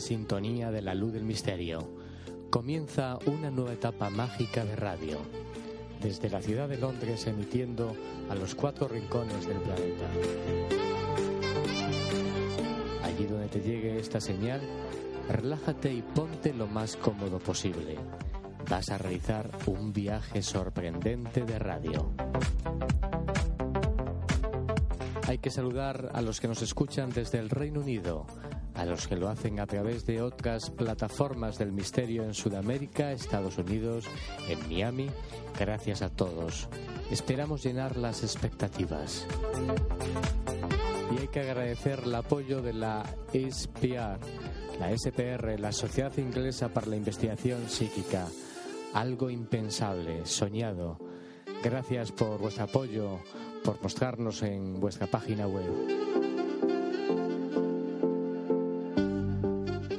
Sintonía de la luz del misterio. Comienza una nueva etapa mágica de radio, desde la ciudad de Londres emitiendo a los cuatro rincones del planeta. Allí donde te llegue esta señal, relájate y ponte lo más cómodo posible. Vas a realizar un viaje sorprendente de radio. Hay que saludar a los que nos escuchan desde el Reino Unido, a los que lo hacen a través de otras plataformas del misterio en Sudamérica, Estados Unidos, en Miami. Gracias a todos. Esperamos llenar las expectativas. Y hay que agradecer el apoyo de la SPR, la SPR, la Sociedad Inglesa para la Investigación Psíquica. Algo impensable, soñado. Gracias por vuestro apoyo, por mostrarnos en vuestra página web.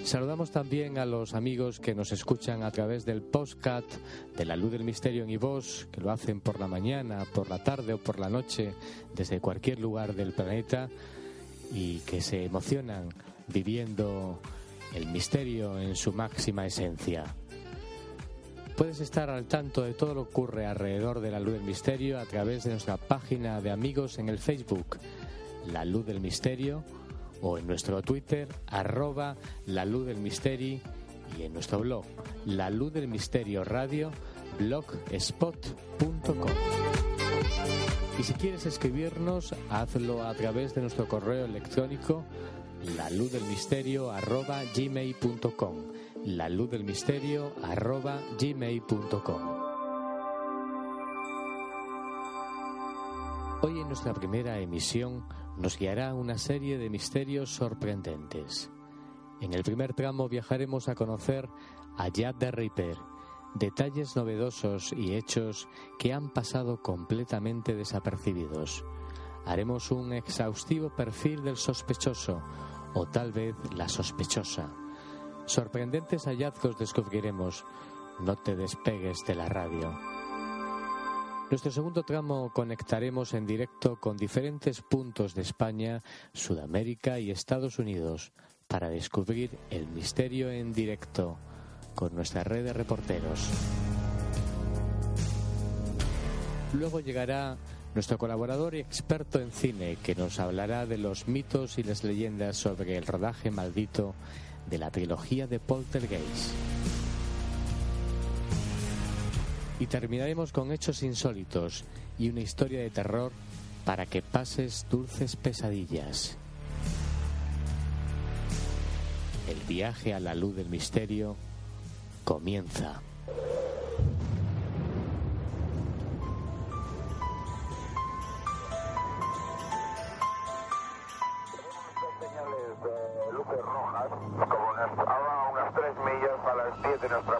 Saludamos también a los amigos que nos escuchan a través del postcat de la luz del misterio en iVoz, que lo hacen por la mañana, por la tarde o por la noche, desde cualquier lugar del planeta y que se emocionan viviendo el misterio en su máxima esencia. Puedes estar al tanto de todo lo que ocurre alrededor de la luz del misterio a través de nuestra página de amigos en el Facebook, La Luz del Misterio, o en nuestro Twitter, arroba La Luz del Misterio, y en nuestro blog, La Luz del Misterio Radio, blogspot.com. Y si quieres escribirnos, hazlo a través de nuestro correo electrónico, la luz del misterio arroba gmail.com la luz del misterio arroba gmail.com Hoy en nuestra primera emisión nos guiará una serie de misterios sorprendentes. En el primer tramo viajaremos a conocer a Jack the Ripper, detalles novedosos y hechos que han pasado completamente desapercibidos. Haremos un exhaustivo perfil del sospechoso, o tal vez la sospechosa. Sorprendentes hallazgos descubriremos. No te despegues de la radio. Nuestro segundo tramo conectaremos en directo con diferentes puntos de España, Sudamérica y Estados Unidos para descubrir el misterio en directo con nuestra red de reporteros. Luego llegará nuestro colaborador y experto en cine que nos hablará de los mitos y las leyendas sobre el rodaje maldito de la trilogía de Poltergeist. Y terminaremos con hechos insólitos y una historia de terror para que pases dulces pesadillas. El viaje a la luz del misterio comienza. señales de luces rojas, como a unas 3 millas a las 10 de nuestra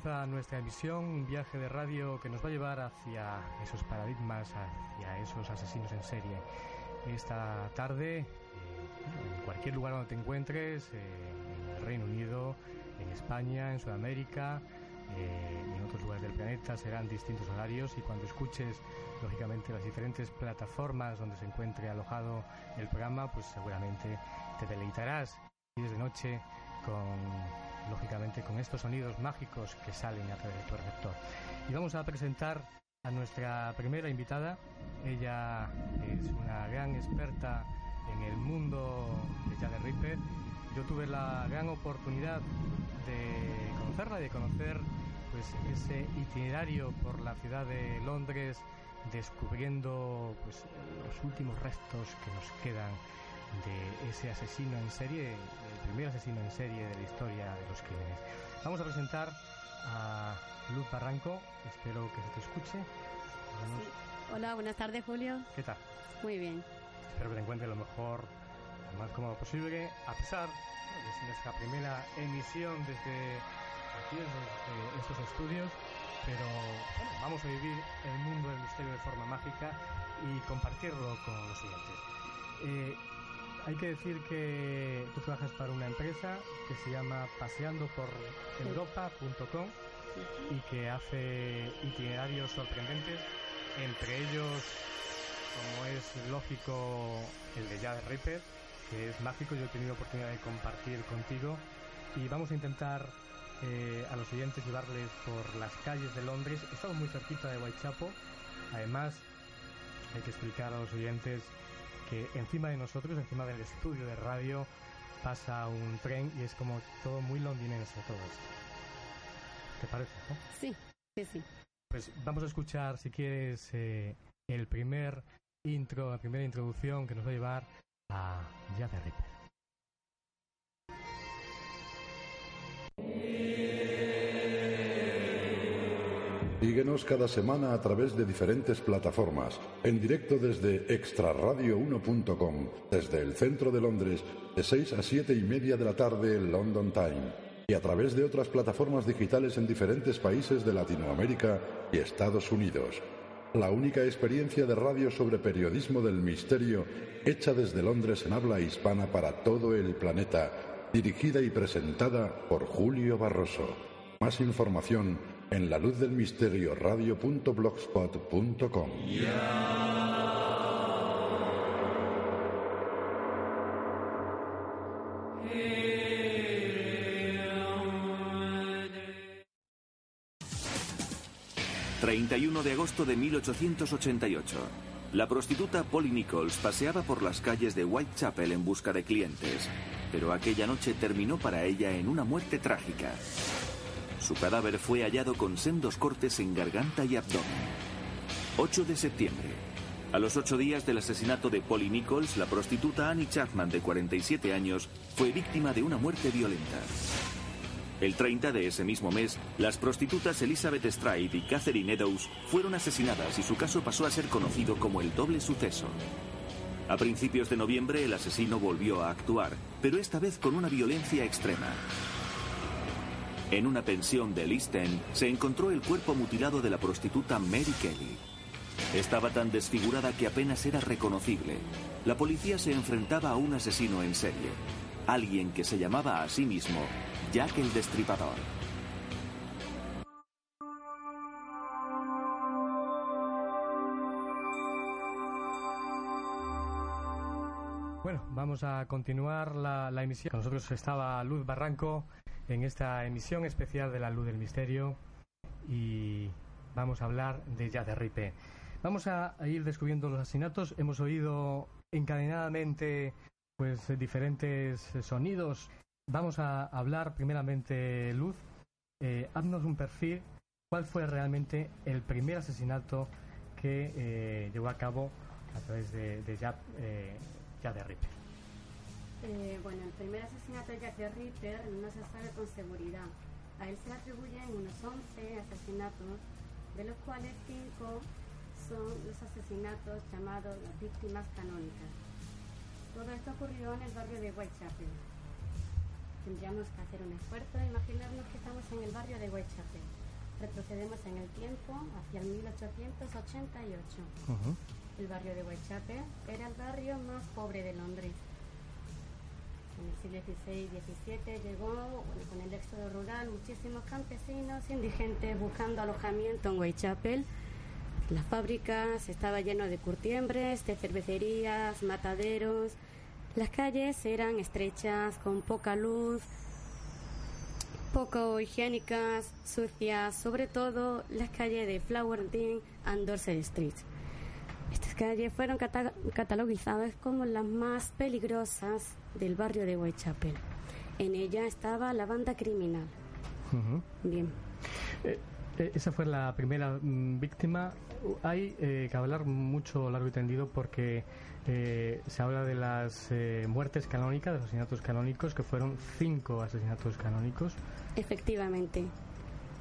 Comienza nuestra emisión, un viaje de radio que nos va a llevar hacia esos paradigmas, hacia esos asesinos en serie. Esta tarde, eh, en cualquier lugar donde te encuentres, eh, en el Reino Unido, en España, en Sudamérica, eh, y en otros lugares del planeta, serán distintos horarios y cuando escuches, lógicamente, las diferentes plataformas donde se encuentre alojado el programa, pues seguramente te deleitarás y desde noche con lógicamente con estos sonidos mágicos que salen a través de tu receptor. Y vamos a presentar a nuestra primera invitada. Ella es una gran experta en el mundo de Jade Ripper. Yo tuve la gran oportunidad de conocerla de conocer pues ese itinerario por la ciudad de Londres descubriendo pues los últimos restos que nos quedan de ese asesino en serie, primer asesino en serie de la historia de los crímenes. Vamos a presentar a Luz Barranco, espero que se te escuche. Sí. Hola, buenas tardes, Julio. ¿Qué tal? Muy bien. Espero que te encuentres lo mejor, lo más cómodo posible, a pesar de nuestra primera emisión desde aquí, desde estos estudios. Pero bueno, vamos a vivir el mundo del misterio de forma mágica y compartirlo con los siguientes. Eh, hay que decir que tú trabajas para una empresa que se llama paseandoporeuropa.com y que hace itinerarios sorprendentes, entre ellos, como es lógico, el de Jade Ripper, que es mágico, yo he tenido oportunidad de compartir contigo y vamos a intentar eh, a los siguientes llevarles por las calles de Londres. Estamos muy cerquita de Whitechapel, además hay que explicar a los oyentes que encima de nosotros, encima del estudio de radio, pasa un tren y es como todo muy londinense todo esto. ¿Te parece? No? Sí, sí, sí. Pues vamos a escuchar, si quieres, eh, el primer intro, la primera introducción que nos va a llevar a Jade Ripper. Síguenos cada semana a través de diferentes plataformas, en directo desde extraradio1.com, desde el centro de Londres, de 6 a 7 y media de la tarde, London Time, y a través de otras plataformas digitales en diferentes países de Latinoamérica y Estados Unidos. La única experiencia de radio sobre periodismo del misterio hecha desde Londres en habla hispana para todo el planeta, dirigida y presentada por Julio Barroso. Más información en la luz del misterio radio.blogspot.com. ...31 de agosto de 1888... La prostituta Polly Nichols paseaba por las calles de Whitechapel en busca de clientes, pero aquella noche terminó para ella en una muerte trágica. Su cadáver fue hallado con sendos cortes en garganta y abdomen. 8 de septiembre. A los ocho días del asesinato de Polly Nichols, la prostituta Annie Chapman, de 47 años, fue víctima de una muerte violenta. El 30 de ese mismo mes, las prostitutas Elizabeth Stride y Catherine Eddowes fueron asesinadas y su caso pasó a ser conocido como el doble suceso. A principios de noviembre el asesino volvió a actuar, pero esta vez con una violencia extrema. En una pensión de East End se encontró el cuerpo mutilado de la prostituta Mary Kelly. Estaba tan desfigurada que apenas era reconocible. La policía se enfrentaba a un asesino en serie, alguien que se llamaba a sí mismo Jack el Destripador. Bueno, vamos a continuar la, emisión. Nosotros estaba Luz Barranco en esta emisión especial de la Luz del Misterio y vamos a hablar de Jack the Ripper. Vamos a, ir descubriendo los asesinatos. Hemos oído encadenadamente pues diferentes sonidos. Vamos a hablar primeramente, Luz, eh, haznos un perfil. ¿Cuál fue realmente el primer asesinato que eh, llevó a cabo a través de, de Jack, eh, Ripper? Eh, bueno, el primer asesinato de Jack the Ripper no se sabe con seguridad. A él se le atribuyen unos 11 asesinatos, de los cuales 5 son los asesinatos llamados las víctimas canónicas. Todo esto ocurrió en el barrio de Whitechapel. Tendríamos que hacer un esfuerzo e imaginarnos que estamos en el barrio de Whitechapel. Retrocedemos en el tiempo hacia el 1888. Ujú. El barrio de Whitechapel era el barrio más pobre de Londres. En el siglo XVI y XVII llegó, con el éxodo rural, muchísimos campesinos indigentes buscando alojamiento en Whitechapel. Las fábricas estaba lleno de curtiembres, de cervecerías, mataderos. Las calles eran estrechas, con poca luz, poco higiénicas, sucias, sobre todo las calles de Flowerding and Dorset Street. Estas calles fueron cata- catalogizadas como las más peligrosas del barrio de Whitechapel. En ella estaba la banda criminal. Bien. Eh, eh, esa fue la primera mm, víctima. Hay eh, que hablar mucho largo y tendido porque eh, se habla de las eh, muertes canónicas, de los asesinatos canónicos, que fueron cinco asesinatos canónicos. Efectivamente,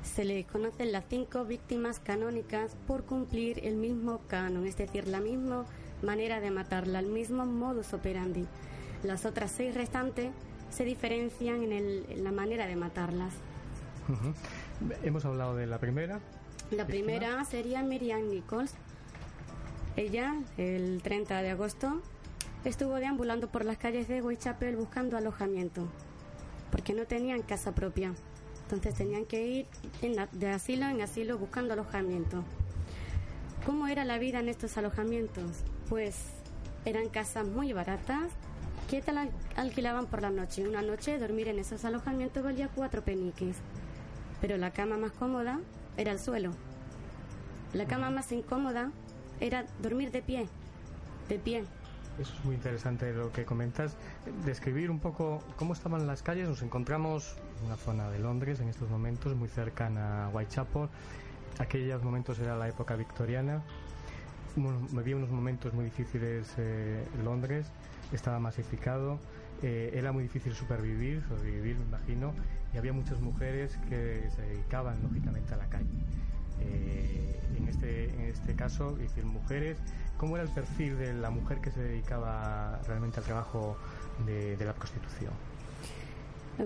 se le conocen las cinco víctimas canónicas por cumplir el mismo canon, es decir, la misma manera de matarla, el mismo modus operandi. Las otras seis restantes se diferencian en, el- en la manera de matarlas. Hemos hablado de la primera. La primera sería Miriam Nichols. Ella, el 30 de agosto, estuvo deambulando por las calles de Whitechapel buscando alojamiento, porque no tenían casa propia. Entonces tenían que ir en la- de asilo en asilo buscando alojamiento. ¿Cómo era la vida en estos alojamientos? Pues eran casas muy baratas que te la alquilaban por la noche. Una noche dormir en esos alojamientos valía cuatro peniques. Pero la cama más cómoda era el suelo. La cama más incómoda era dormir de pie. De pie. Eso es muy interesante lo que comentas. Describir un poco cómo estaban las calles. Nos encontramos en una zona de Londres en estos momentos, muy cercana a Whitechapel. Aquellos momentos era la época victoriana. Me vi unos momentos muy difíciles eh, Londres. Estaba masificado. eh, era muy difícil supervivir, sobrevivir, me imagino. Y había muchas mujeres que se dedicaban, lógicamente, a la calle. Eh, en, este, en este caso, decir, mujeres, ¿cómo era el perfil de la mujer que se dedicaba realmente al trabajo de la prostitución?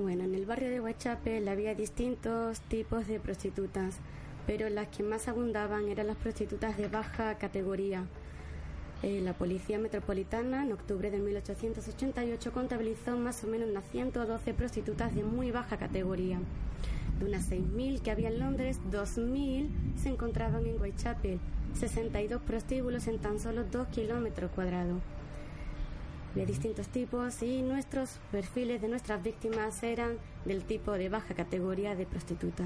Bueno, en el barrio de Whitechapel había distintos tipos de prostitutas, pero las que más abundaban eran las prostitutas de baja categoría. Eh, la Policía Metropolitana en octubre de 1888 contabilizó más o menos unas 112 prostitutas de muy baja categoría. De unas 6.000 que había en Londres, 2.000 se encontraban en Whitechapel, 62 prostíbulos en tan solo 2 kilómetros cuadrados de distintos tipos y nuestros perfiles de nuestras víctimas eran del tipo de baja categoría de prostituta.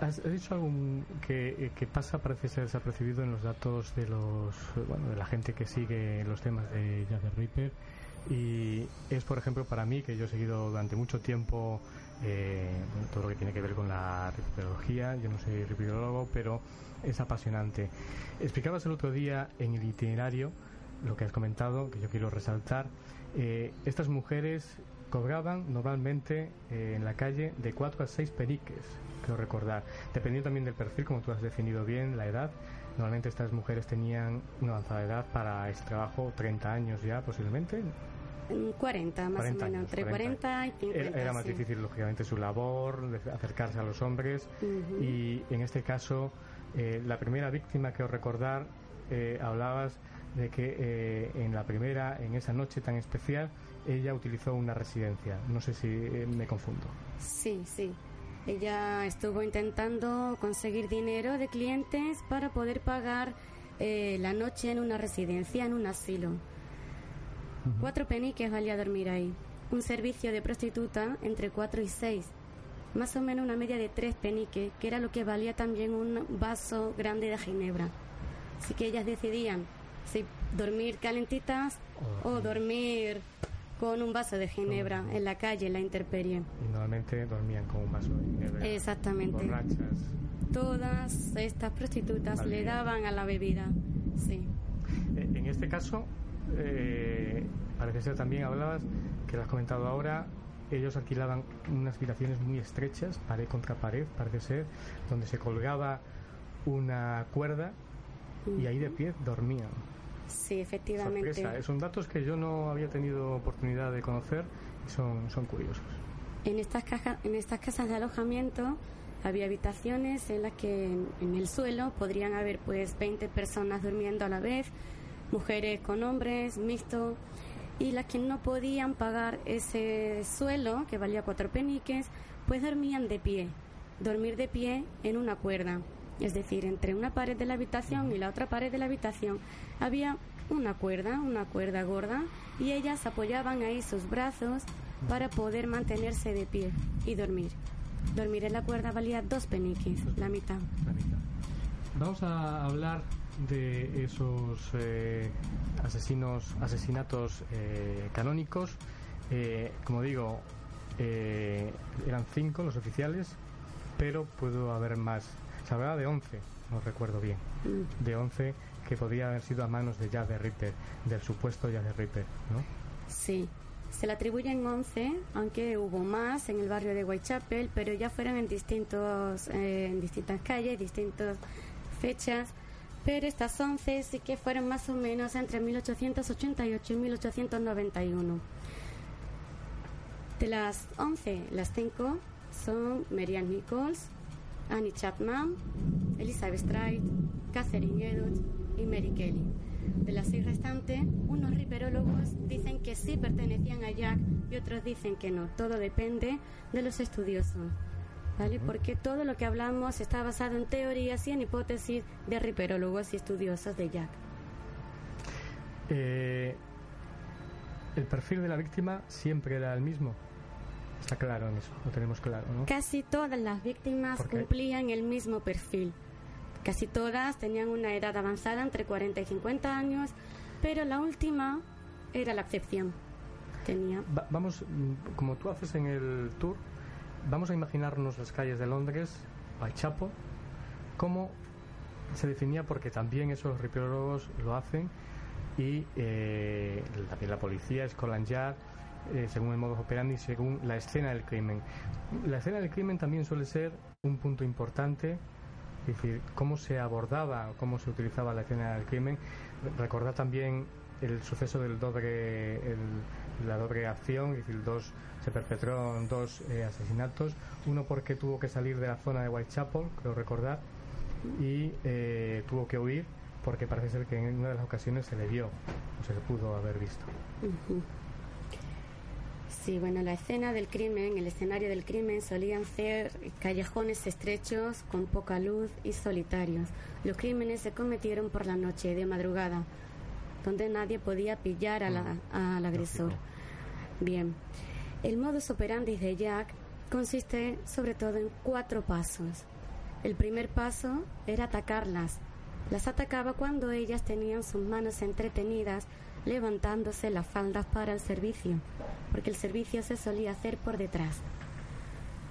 Has dicho algo que, que, pasa, parece ser desapercibido en los datos de los bueno, de la gente que sigue los temas de Jack the Ripper y es, por ejemplo, para mí, que yo he seguido durante mucho tiempo eh, todo lo que tiene que ver con la ripología, yo no soy ripolólogo, pero es apasionante. Explicabas el otro día en el itinerario lo que has comentado, que yo quiero resaltar. Eh, estas mujeres cobraban normalmente eh, en la calle de 4 a 6 periques, creo recordar, dependiendo también del perfil, como tú has definido bien, la edad. Normalmente estas mujeres tenían una avanzada edad para este trabajo, 30 años ya posiblemente, 40 más o menos, entre 40, y 50. Era, más difícil, lógicamente, su labor, de acercarse a los hombres. Y en este caso, eh, la primera víctima que os recordar, eh, hablabas de que eh, en la primera, en esa noche tan especial, ella utilizó una residencia. No sé si me confundo. Sí, sí. Ella estuvo intentando conseguir dinero de clientes para poder pagar la noche en una residencia, en un asilo. Cuatro peniques valía dormir ahí. Un servicio de prostituta entre cuatro y seis. Más o menos una media de tres peniques, que era lo que valía también un vaso grande de ginebra. Así que ellas decidían si dormir calentitas o dormir con un vaso de ginebra en la calle, en la intemperie. Y normalmente dormían con un vaso de ginebra. Exactamente. Borrachas. Todas estas prostitutas le daban a la bebida, sí. Eh, en este caso, eh, parece ser también hablabas, que lo has comentado ahora, ellos alquilaban unas habitaciones muy estrechas, pared contra pared, parece ser, donde se colgaba una cuerda y ahí de pie dormían. Sí, efectivamente. Sorpresa. Son datos que yo no había tenido oportunidad de conocer y son, son curiosos. En estas, cajas, en estas casas de alojamiento había habitaciones en las que en, en el suelo podrían haber pues 20 personas durmiendo a la vez, mujeres con hombres, mixto, y las que no podían pagar ese suelo, que valía cuatro peniques, pues dormían de pie, dormir de pie en una cuerda. Es decir, entre una pared de la habitación y la otra pared de la habitación había una cuerda, una cuerda gorda, y ellas apoyaban ahí sus brazos para poder mantenerse de pie y dormir. Dormir en la cuerda valía dos peniques, la mitad. La mitad. Vamos a hablar de esos eh, asesinos, asesinatos eh, canónicos. Eh, como digo, eran cinco los oficiales, pero pudo haber más. Se hablaba de once, no recuerdo bien, mm. de once que podía haber sido a manos de Jack Ripper, del supuesto Jack Ripper, ¿no? Sí, se le atribuyen 11, aunque hubo más en el barrio de Whitechapel, pero ya fueron en distintos, en distintas calles, distintas fechas pero estas 11 sí que fueron más o menos entre 1888 y 1891. De las 11, las 5 son Marianne Nichols, Annie Chapman, Elizabeth Stride, Catherine Edwards y Mary Kelly. De las seis restantes, unos riperólogos dicen que sí pertenecían a Jack y otros dicen que no. Todo depende de los estudiosos. ¿vale? Porque todo lo que hablamos está basado en teorías y en hipótesis de riperólogos y estudiosos de Jack. Eh, el perfil de la víctima siempre era el mismo. Está claro en eso, lo tenemos claro, ¿no? Casi todas las víctimas cumplían el mismo perfil. Casi todas tenían una edad avanzada entre 40 y 50 años, pero la última era la excepción. Tenía. vamos, mm, como tú haces en el tour, vamos a imaginarnos las calles de Londres, Whitechapel, cómo se definía, porque también esos ripolólogos lo hacen, y eh, también la policía, Scotland Yard, eh, según el modus operandi, según la escena del crimen. La escena del crimen también suele ser un punto importante, es decir, cómo se abordaba, cómo se utilizaba la escena del crimen. Recordar también el suceso del doble, el, la doble acción, dos, se perpetraron dos eh, asesinatos, uno porque tuvo que salir de la zona de Whitechapel, creo recordar, y eh, tuvo que huir porque parece ser que en una de las ocasiones se le vio o se le pudo haber visto. Sí, bueno, la escena del crimen, el escenario del crimen solían ser callejones estrechos con poca luz y solitarios. Los crímenes se cometieron por la noche, de madrugada, donde nadie podía pillar al agresor. Bien, el modus operandi de Jack consiste sobre todo en cuatro pasos. El primer paso era atacarlas. Las atacaba cuando ellas tenían sus manos entretenidas levantándose las faldas para el servicio, porque el servicio se solía hacer por detrás.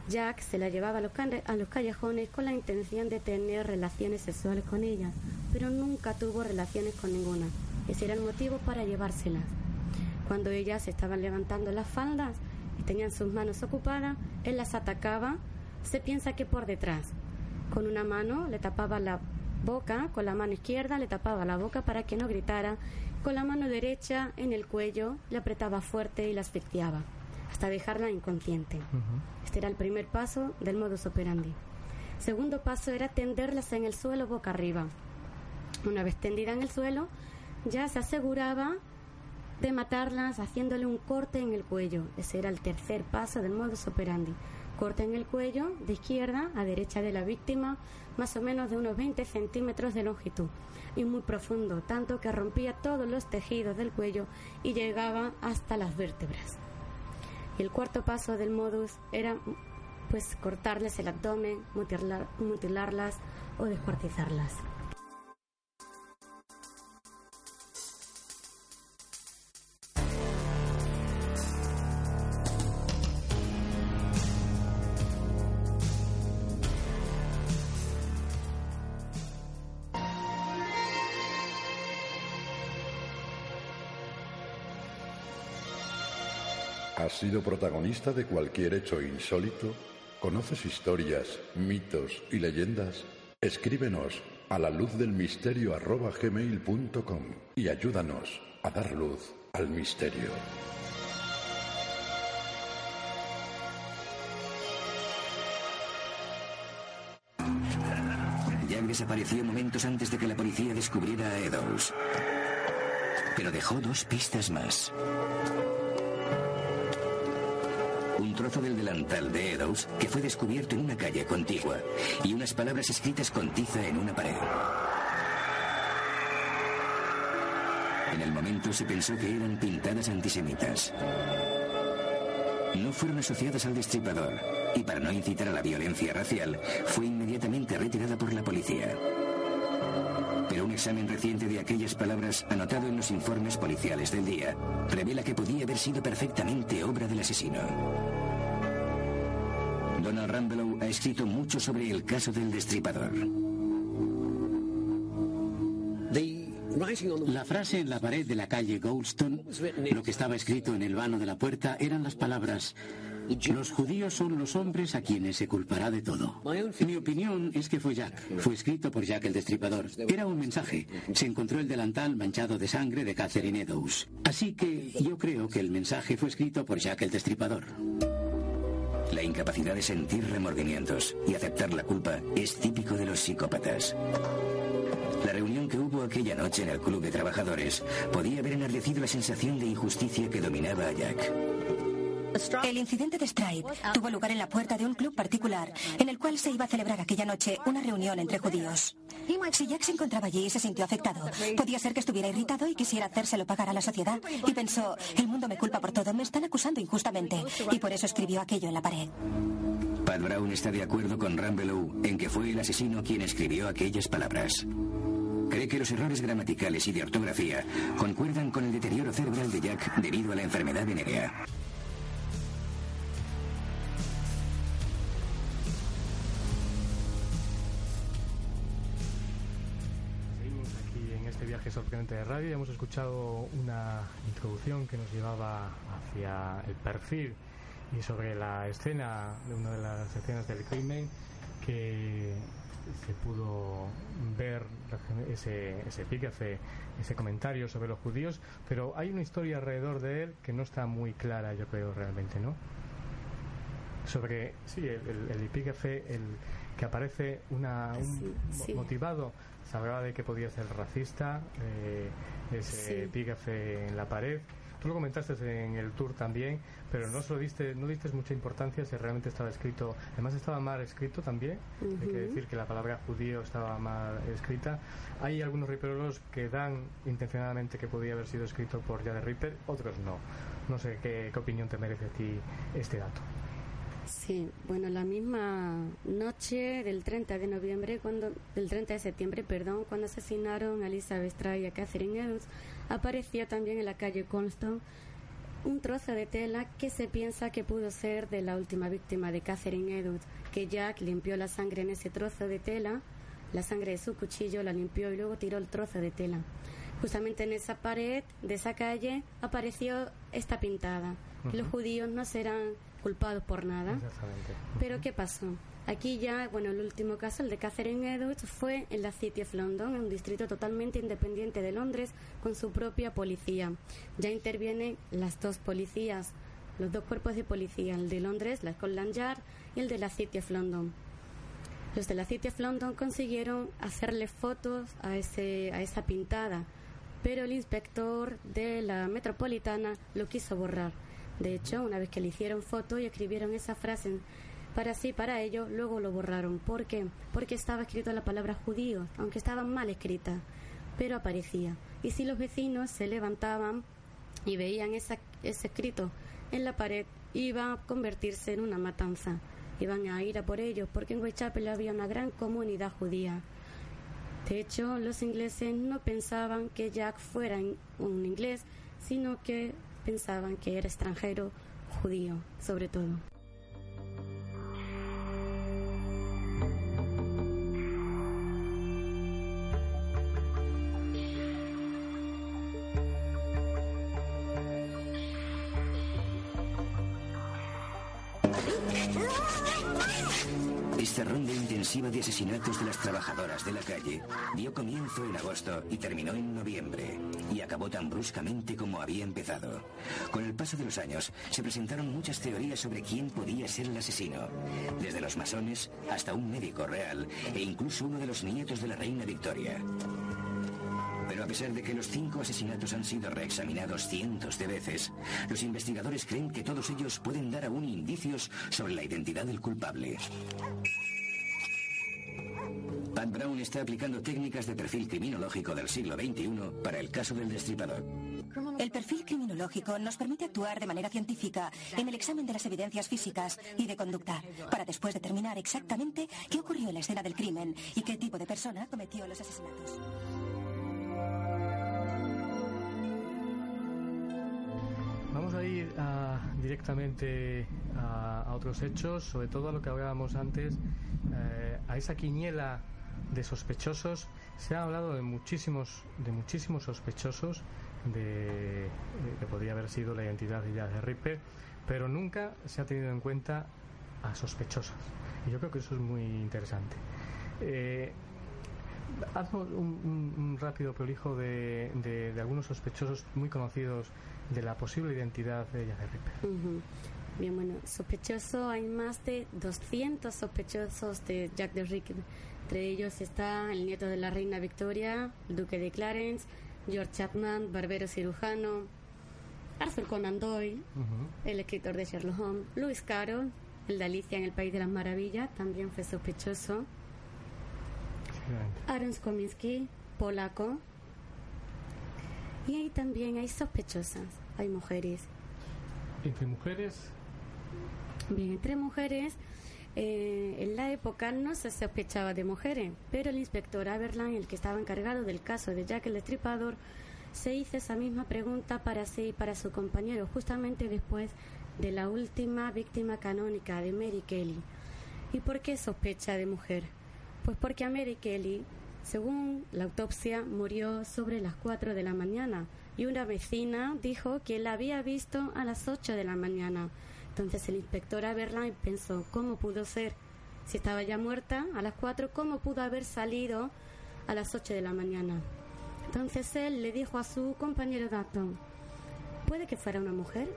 Jack se la llevaba a los, callejones con la intención de tener relaciones sexuales con ellas, pero nunca tuvo relaciones con ninguna. Ese era el motivo para llevárselas. Cuando ellas estaban levantando las faldas y tenían sus manos ocupadas, él las atacaba, se piensa que por detrás. Con una mano le tapaba la boca, con la mano izquierda le tapaba la boca para que no gritara, con la mano derecha en el cuello le apretaba fuerte y la asfixiaba, hasta dejarla inconsciente. Este era el primer paso del modus operandi. Segundo paso era tenderlas en el suelo boca arriba. Una vez tendida en el suelo, ya se aseguraba de matarlas haciéndole un corte en el cuello. Ese era el tercer paso del modus operandi. Corte en el cuello, de izquierda a derecha de la víctima, más o menos de unos 20 centímetros de longitud y muy profundo, tanto que rompía todos los tejidos del cuello y llegaba hasta las vértebras. El cuarto paso del modus era pues cortarles el abdomen, mutilarlas o descuartizarlas. ¿Has sido protagonista de cualquier hecho insólito? ¿Conoces historias, mitos y leyendas? Escríbenos a la luz del misterio gmail.com y ayúdanos a dar luz al misterio. Jack desapareció momentos antes de que la policía descubriera a Eddowes. Pero dejó dos pistas más un trozo del delantal de Eddowes que fue descubierto en una calle contigua y unas palabras escritas con tiza en una pared. En el momento se pensó que eran pintadas antisemitas. No fueron asociadas al destripador y para no incitar a la violencia racial fue inmediatamente retirada por la policía. Pero un examen reciente de aquellas palabras anotado en los informes policiales del día revela que podía haber sido perfectamente obra del asesino. Donald Rambelow ha escrito mucho sobre el caso del destripador. La frase en la pared de la calle Goldstone, lo que estaba escrito en el vano de la puerta, eran las palabras los judíos son los hombres a quienes se culpará de todo. Mi opinión es que fue Jack. Fue escrito por Jack el Destripador. Era un mensaje. Se encontró el delantal manchado de sangre de Catherine Eddowes. Así que yo creo que el mensaje fue escrito por Jack el Destripador. La incapacidad de sentir remordimientos y aceptar la culpa es típico de los psicópatas. La reunión que hubo aquella noche en el club de trabajadores podía haber enardecido la sensación de injusticia que dominaba a Jack. El incidente de Stripe tuvo lugar en la puerta de un club particular en el cual se iba a celebrar aquella noche una reunión entre judíos. Si Jack se encontraba allí y se sintió afectado, podía ser que estuviera irritado y quisiera hacérselo pagar a la sociedad. Y pensó, el mundo me culpa por todo, me están acusando injustamente. Y por eso escribió aquello en la pared. Pat Brown está de acuerdo con Rambelow en que fue el asesino quien escribió aquellas palabras. Cree que los errores gramaticales y de ortografía concuerdan con el deterioro cerebral de Jack debido a la enfermedad venérea. Sorprendente de radio y hemos escuchado una introducción que nos llevaba hacia el perfil y sobre la escena de una de las escenas del crimen que se pudo ver ese, ese epígrafe, ese comentario sobre los judíos, pero hay una historia alrededor de él que no está muy clara, yo creo, realmente, ¿no? Sobre, sí, el, el, epígrafe, el, que aparece una, un, motivado se hablaba de que podía ser racista, eh, ese epígrafe en la pared. Tú lo comentaste en el tour también, pero no solo diste, no diste mucha importancia si realmente estaba escrito. Además estaba mal escrito también. Hay que decir que la palabra judío estaba mal escrita. Hay algunos riperólogos que dan intencionadamente que podía haber sido escrito por Jade Ripper, otros no. No sé qué, qué opinión te merece a ti este dato. Sí, bueno, la misma noche del 30 de noviembre, cuando, del 30 de septiembre, perdón, cuando asesinaron a Elizabeth Stray y a Catherine Edwards, aparecía también en la calle Colston un trozo de tela que se piensa que pudo ser de la última víctima de Catherine Edwards, que Jack limpió la sangre en ese trozo de tela, la sangre de su cuchillo la limpió y luego tiró el trozo de tela. Justamente en esa pared de esa calle apareció esta pintada, los judíos no serán culpados por nada. Pero ¿qué pasó? Aquí ya, bueno, el último caso, el de Catherine Edwards, fue en la City of London, en un distrito totalmente independiente de Londres, con su propia policía. Ya intervienen las dos policías, los dos cuerpos de policía, el de Londres, la Scotland Yard, y el de la City of London. Los de la City of London consiguieron hacerle fotos a, ese, a esa pintada, pero el inspector de la metropolitana lo quiso borrar. De hecho, una vez que le hicieron foto y escribieron esa frase para sí, para ello, luego lo borraron. ¿Por qué? Porque estaba escrito la palabra judío, aunque estaba mal escrita, pero aparecía. Y si los vecinos se levantaban y veían ese escrito en la pared, iba a convertirse en una matanza. Iban a ir a por ellos, porque en Whitechapel había una gran comunidad judía. De hecho, los ingleses no pensaban que Jack fuera un inglés, sino que pensaban que era extranjero judío, sobre todo. Ronda intensiva de asesinatos de las trabajadoras de la calle dio comienzo en agosto y terminó en noviembre, y acabó tan bruscamente como había empezado. Con el paso de los años, se presentaron muchas teorías sobre quién podía ser el asesino, desde los masones hasta un médico real e incluso uno de los nietos de la reina Victoria. Pero a pesar de que los cinco asesinatos han sido reexaminados cientos de veces, los investigadores creen que todos ellos pueden dar aún indicios sobre la identidad del culpable. Pat Brown está aplicando técnicas de perfil criminológico del siglo XXI para el caso del destripador. El perfil criminológico nos permite actuar de manera científica en el examen de las evidencias físicas y de conducta, para después determinar exactamente qué ocurrió en la escena del crimen y qué tipo de persona cometió los asesinatos. Vamos a ir ah, directamente a, otros hechos, sobre todo a lo que hablábamos antes, eh, a esa quiniela de sospechosos. Se ha hablado de muchísimos, de muchísimos sospechosos de, que podría haber sido la identidad de Jack Ripper, pero nunca se ha tenido en cuenta a sospechosos. Y yo creo que eso es muy interesante. Eh, un, rápido prolijo de, de, algunos sospechosos muy conocidos de la posible identidad de Jack Ripper. Bien, bueno, sospechoso, hay más de 200 sospechosos de Jack the Ripper entre ellos está el nieto de la reina Victoria, el duque de Clarence, George Chapman, barbero cirujano, Arthur Conan Doyle, el escritor de Sherlock Holmes, Lewis Carroll, el de Alicia en el País de las Maravillas, también fue sospechoso. Aaron Skominski, polaco. Y ahí también hay sospechosas, hay mujeres. ¿Entre mujeres? Bien, entre mujeres eh, en la época no se sospechaba de mujeres, pero el inspector Aberland, el que estaba encargado del caso de Jack el Destripador, se hizo esa misma pregunta para sí y para su compañero, justamente después de la última víctima canónica de Mary Kelly. ¿Y por qué sospecha de mujer? Pues porque a Mary Kelly, según la autopsia, murió sobre las 4 de la mañana y una vecina dijo que la había visto a las 8 de la mañana. Entonces el inspector Aberline pensó, ¿cómo pudo ser? Si estaba ya muerta a las 4, ¿cómo pudo haber salido a las 8 de la mañana? Entonces él le dijo a su compañero Datton, puede que fuera una mujer,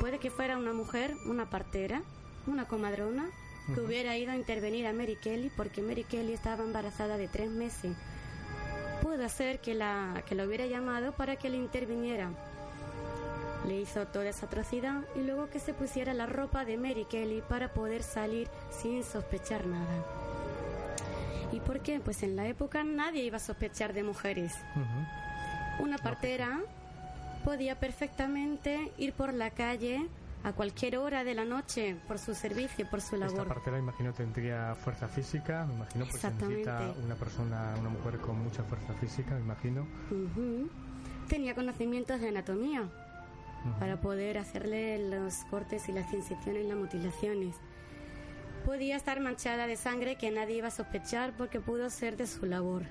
puede que fuera una mujer, una partera, una comadrona, que hubiera ido a intervenir a Mary Kelly porque Mary Kelly estaba embarazada de tres meses. Puede ser que la, que la hubiera llamado para que le interviniera le hizo toda esa atrocidad y luego que se pusiera la ropa de Mary Kelly para poder salir sin sospechar nada. ¿Y por qué? Pues en la época nadie iba a sospechar de mujeres. Una partera podía perfectamente ir por la calle a cualquier hora de la noche por su servicio, por su labor. Esta partera, imagino, tendría fuerza física, me imagino, pues necesita una persona, una mujer con mucha fuerza física, me imagino. Tenía conocimientos de anatomía para poder hacerle los cortes y las incisiones y las mutilaciones. Podía estar manchada de sangre que nadie iba a sospechar porque pudo ser de su labor.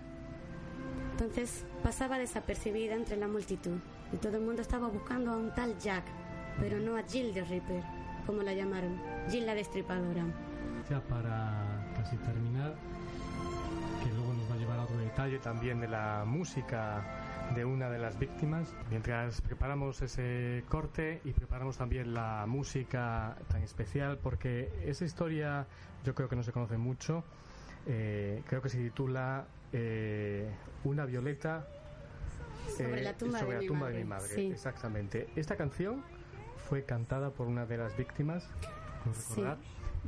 Entonces pasaba desapercibida entre la multitud y todo el mundo estaba buscando a un tal Jack, pero no a Jill de Ripper, como la llamaron, Jill la destripadora. Ya para casi terminar, que luego nos va a llevar a otro detalle también de la música de una de las víctimas. Mientras preparamos ese corte y preparamos también la música tan especial, porque esa historia yo creo que no se conoce mucho. Eh, creo que se titula eh, Una violeta sobre la tumba, de, mi madre. Exactamente. Esta canción fue cantada por una de las víctimas, recordar,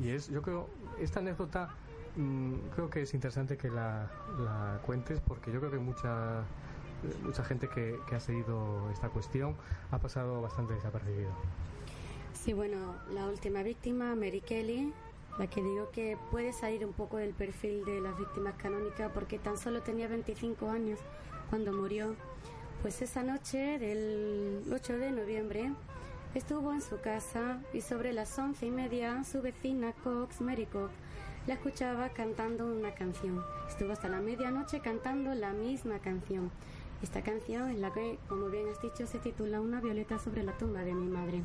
y es, yo creo, esta anécdota mm, creo que es interesante que la, la cuentes porque yo creo que mucha mucha gente que, que ha seguido esta cuestión ha pasado bastante desapercibido. Sí, bueno, la última víctima, Mary Kelly, la que digo que puede salir un poco del perfil de las víctimas canónicas porque tan solo tenía 25 años cuando murió. Pues esa noche del 8 de noviembre estuvo en su casa y sobre las once y media su vecina Cox, Mary Cox, la escuchaba cantando una canción. Estuvo hasta la medianoche cantando la misma canción. Esta canción es la que, como bien has dicho, se titula Una violeta sobre la tumba de mi madre.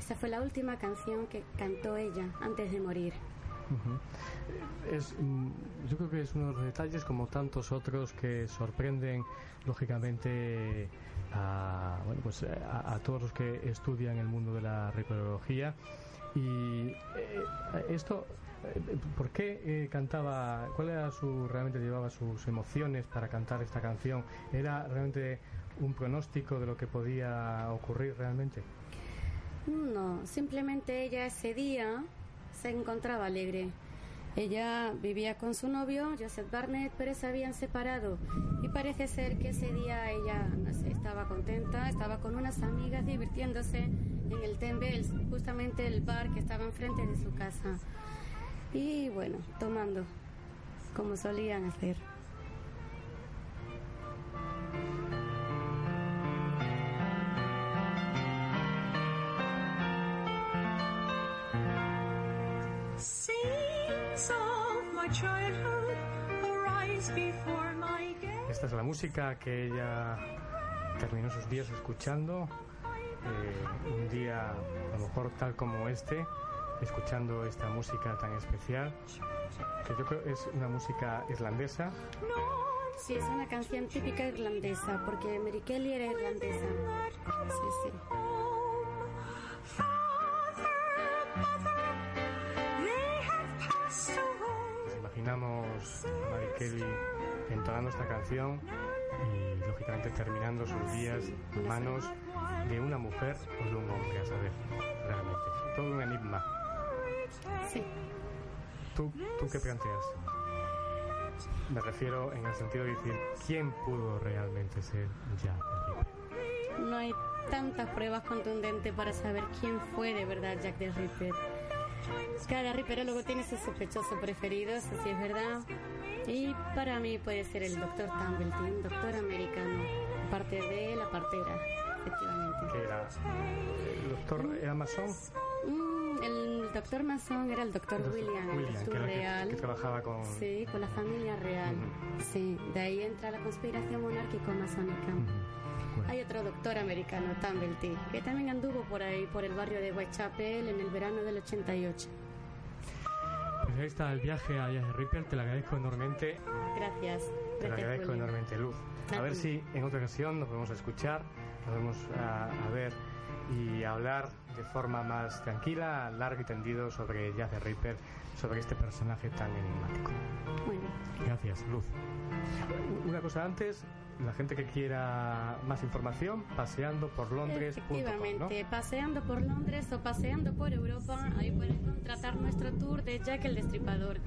Esa fue la última canción que cantó ella antes de morir. es, mm, yo creo que es uno de los detalles, como tantos otros, que sorprenden lógicamente a, bueno, pues a, todos los que estudian el mundo de la reproducción Y eh, esto ¿Por qué eh, cantaba? ¿Cuál era su realmente llevaba sus emociones para cantar esta canción? ¿Era realmente un pronóstico de lo que podía ocurrir realmente? No, simplemente ella ese día se encontraba alegre. Ella vivía con su novio, Joseph Barnett, pero se habían separado. Y parece ser que ese día ella estaba contenta, estaba con unas amigas divirtiéndose en el Tembe, justamente el bar que estaba enfrente de su casa y bueno, tomando como solían hacer. Esta es la música que ella terminó sus días escuchando. Eh, un día, a lo mejor tal como este, escuchando esta música tan especial, que yo creo es una música irlandesa. Sí, es una canción típica irlandesa, porque Mary Kelly era irlandesa. Sí, sí. Nos imaginamos a Mary Kelly entonando esta canción y lógicamente terminando sus días en manos de una mujer o de un hombre, a saber, realmente. Todo un enigma. Sí. ¿Tú, ¿Tú qué planteas? Me refiero en el sentido de decir, ¿quién pudo realmente ser Jack Ripper? No hay tantas pruebas contundentes para saber quién fue de verdad Jack the Ripper. Cada luego tiene su sospechoso preferido, eso sí es verdad. Y para mí puede ser el doctor Tambleton, doctor americano, parte de la partera, efectivamente. ¿Qué era? ¿El doctor era masón? Mm, el doctor Mason era el doctor William, el real. Que, trabajaba con... Sí, con la familia real. Sí, de ahí entra la conspiración monárquico-masónica. Hay otro doctor americano, Tumblety, que también anduvo por ahí, por el barrio de Whitechapel en el verano del 88. Pues ahí está el viaje a Viaje Ripper, te lo agradezco enormemente. Gracias. Te lo agradezco enormemente, Luz. A ver si en otra ocasión nos podemos a escuchar, nos vamos a ver y hablar de forma más tranquila, largo y tendido sobre Jack the Ripper, sobre este personaje tan enigmático. Bueno. Gracias, Luz. Una cosa antes, la gente que quiera más información, paseando por Londres. Efectivamente, paseando por Londres o paseando por Europa, ahí pueden contratar nuestro tour de Jack el Destripador.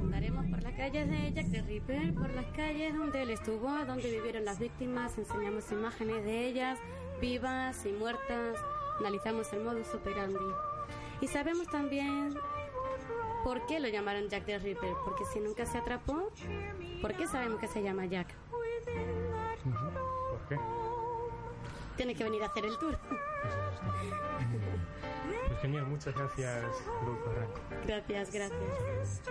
Andaremos por las calles de Jack the Ripper, por las calles donde él estuvo, donde vivieron las víctimas, enseñamos imágenes de ellas, vivas y muertas, analizamos el modus operandi. Y sabemos también por qué lo llamaron Jack the Ripper, porque si nunca se atrapó, ¿por qué sabemos que se llama Jack? ¿Por qué? Tiene que venir a hacer el tour. Pues genial, muchas gracias, Luz Barranco. Gracias, gracias.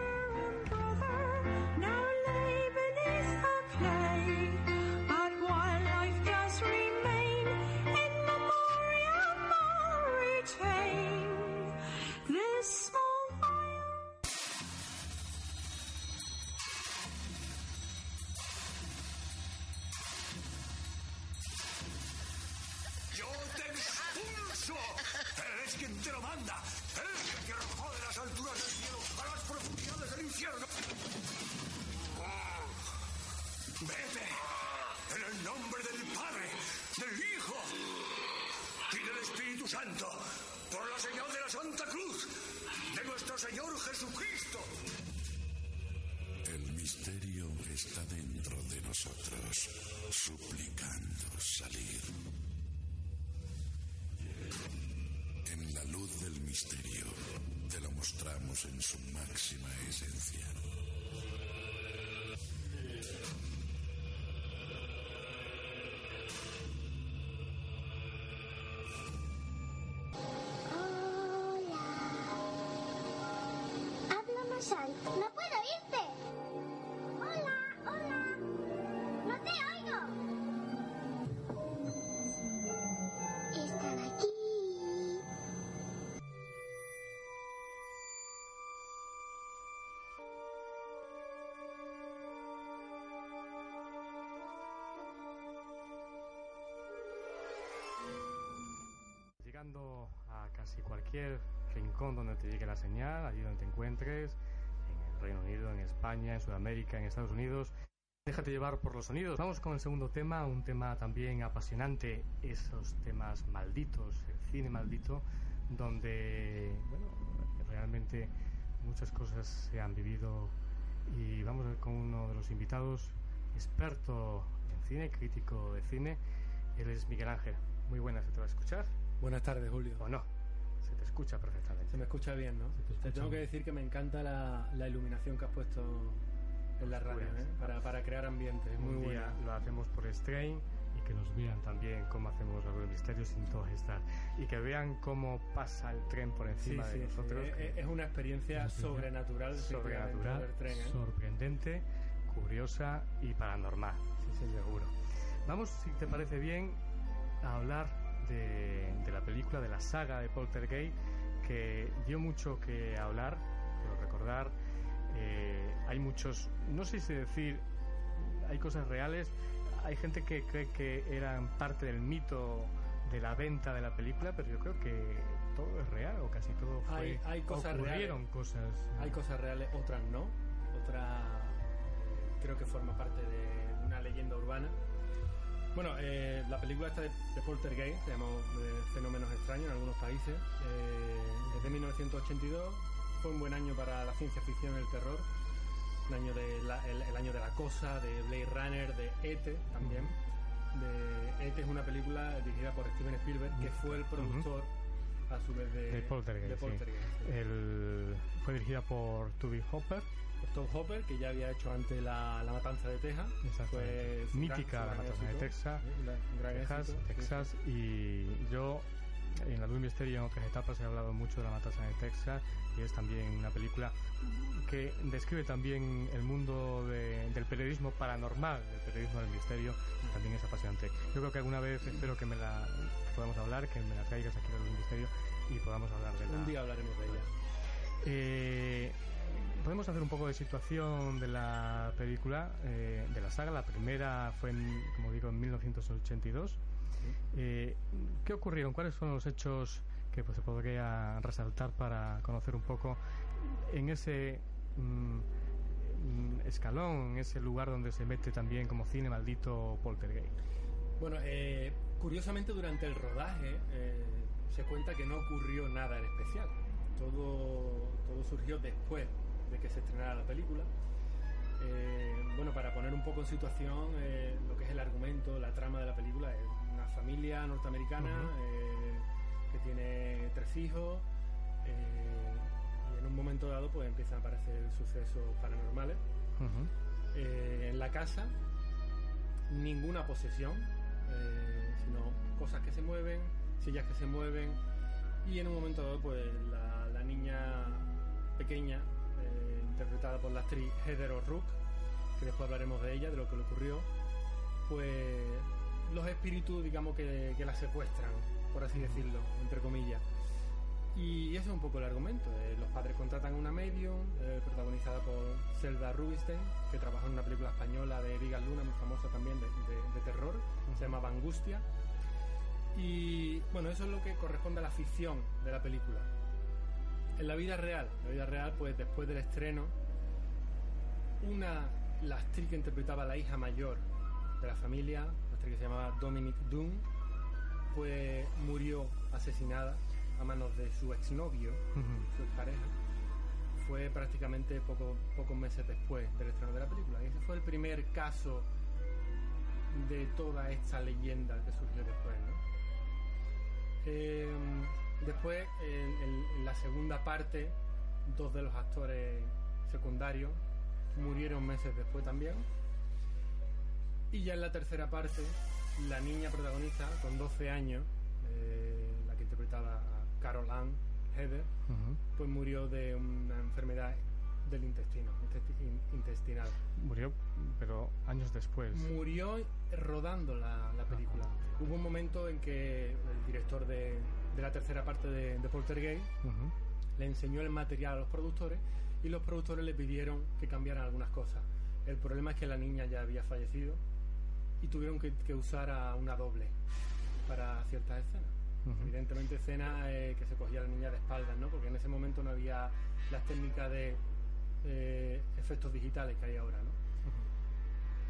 Jesucristo. El misterio está dentro de nosotros, suplicando salir. En la luz del misterio te lo mostramos en su máxima esencia. Llegando a casi cualquier rincón donde te llegue la señal, allí donde te encuentres, en el Reino Unido, en España, en Sudamérica, en Estados Unidos. Déjate llevar por los sonidos. Vamos con el segundo tema, un tema también apasionante, esos temas malditos, el cine maldito, donde, bueno, realmente muchas cosas se han vivido y vamos a ver con uno de los invitados, experto en cine, crítico de cine, él es Miguel Ángel. Muy buenas, ¿se te va a escuchar? Buenas tardes, Julio. ¿O no? Se te escucha perfectamente. Se me escucha bien, ¿no? te escucha Te tengo que bien. decir que me encanta la, la iluminación que has puesto en la radio, Oscuras. ¿eh? para, para crear ambiente. Es muy un día buena. lo hacemos por Strain y que nos vean también cómo hacemos algo de misterio sin todas estas y que vean cómo pasa el tren por Sí, encima sí, de sí. nosotros. Es, es una experiencia sobrenatural, sobrenatural, tren, ¿eh? sorprendente, curiosa y paranormal, sí, sí, seguro. Vamos, si te parece bien, a hablar de, de la película, de la saga de Poltergeist, que dio mucho que hablar, quiero recordar. eh, hay muchos, no sé si decir, hay cosas reales, hay gente que cree que eran parte del mito de la venta de la película, pero yo creo que todo es real o casi todo fue. Hay, hay cosas ocurrieron reales. cosas. Hay cosas reales, otras no. Otra creo que forma parte de una leyenda urbana. Bueno, eh, la película esta de, de Poltergeist, se llamó eh, Fenómenos extraños en algunos países, eh, es de 1982, fue un buen año para la ciencia ficción y el terror, un año de la- el, el año de la cosa, de Blade Runner, de E.T. también. De E.T. es una película dirigida por Steven Spielberg, que fue el productor a su vez de, de Poltergeist. de sí. Poltergeist, sí. El- fue dirigida por Toby Hopper. Tom Hopper, que ya había hecho antes la, la Matanza de Texas. Su Mítica gran- La Matanza de. Texas, Texas, sí, Texas y yo en la Luz Misterio en otras etapas he hablado mucho de La Matanza de Texas y es también una película que describe también el mundo de- del periodismo paranormal, el periodismo del misterio, también es apasionante. Yo creo que alguna vez espero que me la podamos hablar, que me la traigas aquí a la Luz Misterio y podamos hablar de la, Un día hablaremos de ella. eh, Podemos hacer un poco de situación de la película, eh, de la saga. La primera fue, en, como digo, en 1982. Eh, ¿Qué ocurrieron? ¿Cuáles son los hechos que pues, se podría resaltar para conocer un poco en ese mm, mm, escalón, en ese lugar donde se mete también como cine maldito Poltergeist? Bueno, eh, curiosamente durante el rodaje eh, se cuenta que no ocurrió nada en especial. Todo, todo surgió después de que se estrenara la película. Eh, bueno, para poner un poco en situación eh, lo que es el argumento, la trama de la película, es una familia norteamericana eh, que tiene tres hijos y en un momento dado pues empiezan a aparecer sucesos paranormales. Eh, en la casa ninguna posesión, sino cosas que se mueven, sillas que se mueven y en un momento dado pues la niña pequeña eh, interpretada por la actriz Heather O'Rourke que después hablaremos de ella, de lo que le ocurrió pues los espíritus digamos que, que la secuestran por así decirlo, entre comillas y ese es un poco el argumento. Eh, los padres contratan a una medium, eh, protagonizada por Zelda Rubinstein, que trabaja en una película española de Vigas Luna, muy famosa también, de, de- de terror, se llama Angustia. Y bueno, eso es lo que corresponde a la ficción de la película. En la vida real, en la vida real, pues después del estreno, una, la actriz que interpretaba a la hija mayor de la familia, la actriz que se llamaba Dominic Doom, pues murió asesinada a manos de su exnovio, su expareja. Fue prácticamente poco, pocos meses después del estreno de la película. Y ese fue el primer caso de toda esta leyenda que surgió después, ¿no? Eh, después, en, en- en la segunda parte, dos de los actores secundarios murieron meses después también. Y ya en la tercera parte, la niña protagonista, con 12 años, eh, la que interpretaba a Carol Ann Heather, pues murió de una enfermedad del intestino, intesti- in- intestinal. Murió, pero años después. Murió rodando la, la película. Hubo un momento en que el director de, de la tercera parte de, de Poltergeist le enseñó el material a los productores y los productores le pidieron que cambiaran algunas cosas. El problema es que la niña ya había fallecido y tuvieron que, que usar a una doble para ciertas escenas. Evidentemente escenas eh, que se cogía la niña de espaldas, ¿no? Porque en ese momento no había las técnicas de eh, efectos digitales que hay ahora, ¿no?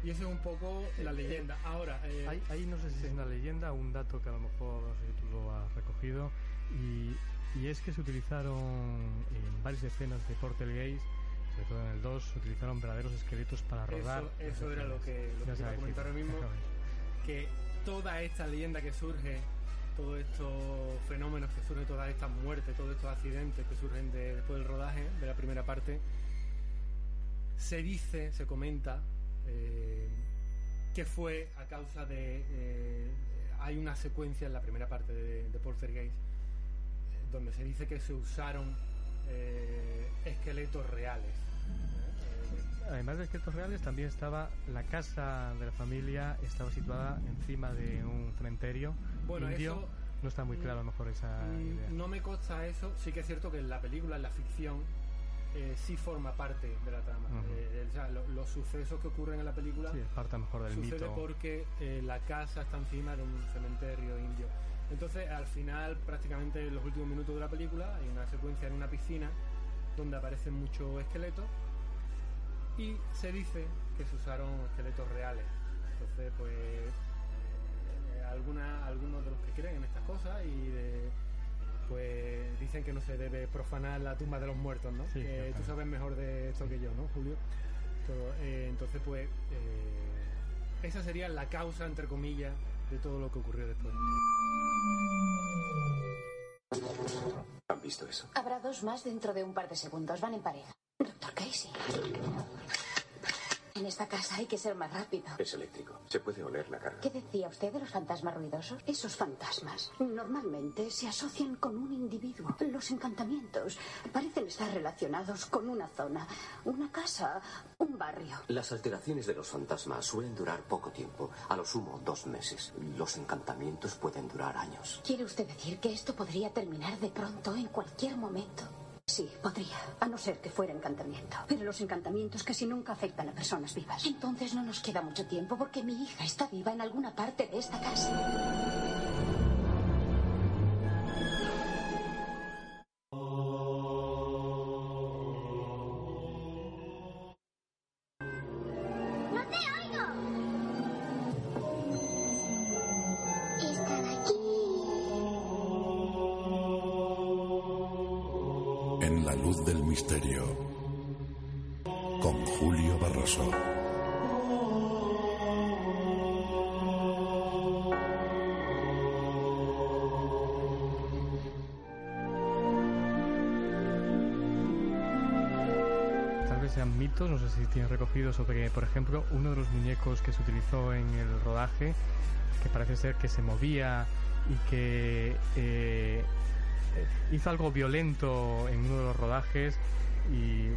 Y eso es un poco la leyenda. Ahora, eh, Ahí, ahí no sé si es una leyenda un dato que a lo mejor no sé si tú lo has recogido. Y, y es que se utilizaron en varias escenas de Portelgeist, sobre todo en el 2, se utilizaron verdaderos esqueletos para rodar. Eso, eso era lo que, lo que iba a comentar ahora mismo, que toda esta leyenda que surge, todos estos fenómenos que surgen, todas estas muertes, todos estos accidentes que surgen de- después del rodaje de la primera parte, se dice, se comenta, eh, que fue a causa de... eh, hay una secuencia en la primera parte de, de Poltergeist eh, donde se dice que se usaron eh, esqueletos reales. ¿eh? Además de esqueletos reales, también estaba la casa de la familia, estaba situada encima de un cementerio Bueno, indio. eso- no está muy claro a lo mejor esa Mm, idea. No me consta eso. Sí que es cierto que en la película, en la ficción, eh, sí forma parte de la trama. Eh, o sea, lo- los sucesos que ocurren en la película Sí, es parte mejor del sucede mito. porque eh, la casa está encima de un cementerio indio. Entonces, al final, prácticamente en los últimos minutos de la película, hay una secuencia en una piscina donde aparecen muchos esqueletos y se dice que se usaron esqueletos reales. Entonces, pues, alguna- algunos de los que creen en estas cosas y de- pues dicen que no se debe profanar la tumba de los muertos, ¿no? Sí, que tú sabes mejor de esto que yo, ¿no, Julio? Todo, eh, entonces, pues, eh, esa sería la causa, entre comillas, de todo lo que ocurrió después. ¿Han visto eso? Habrá dos más dentro de un par de segundos. Van en pareja. Doctor Casey. En esta casa hay que ser más rápido. Es eléctrico. Se puede oler la carga. ¿Qué decía usted de los fantasmas ruidosos? Esos fantasmas normalmente se asocian con un individuo. Los encantamientos parecen estar relacionados con una zona, una casa, un barrio. Las alteraciones de los fantasmas suelen durar poco tiempo, a lo sumo dos meses. Los encantamientos pueden durar años. ¿Quiere usted decir que esto podría terminar de pronto, en cualquier momento? Sí, podría, a no ser que fuera encantamiento. Pero los encantamientos casi nunca afectan a personas vivas. Entonces no nos queda mucho tiempo porque mi hija está viva en alguna parte de esta casa. Sean mitos, no sé si tienes recogido sobre, por ejemplo, uno de los muñecos que se utilizó en el rodaje, que parece ser que se movía y que eh, hizo algo violento en uno de los rodajes y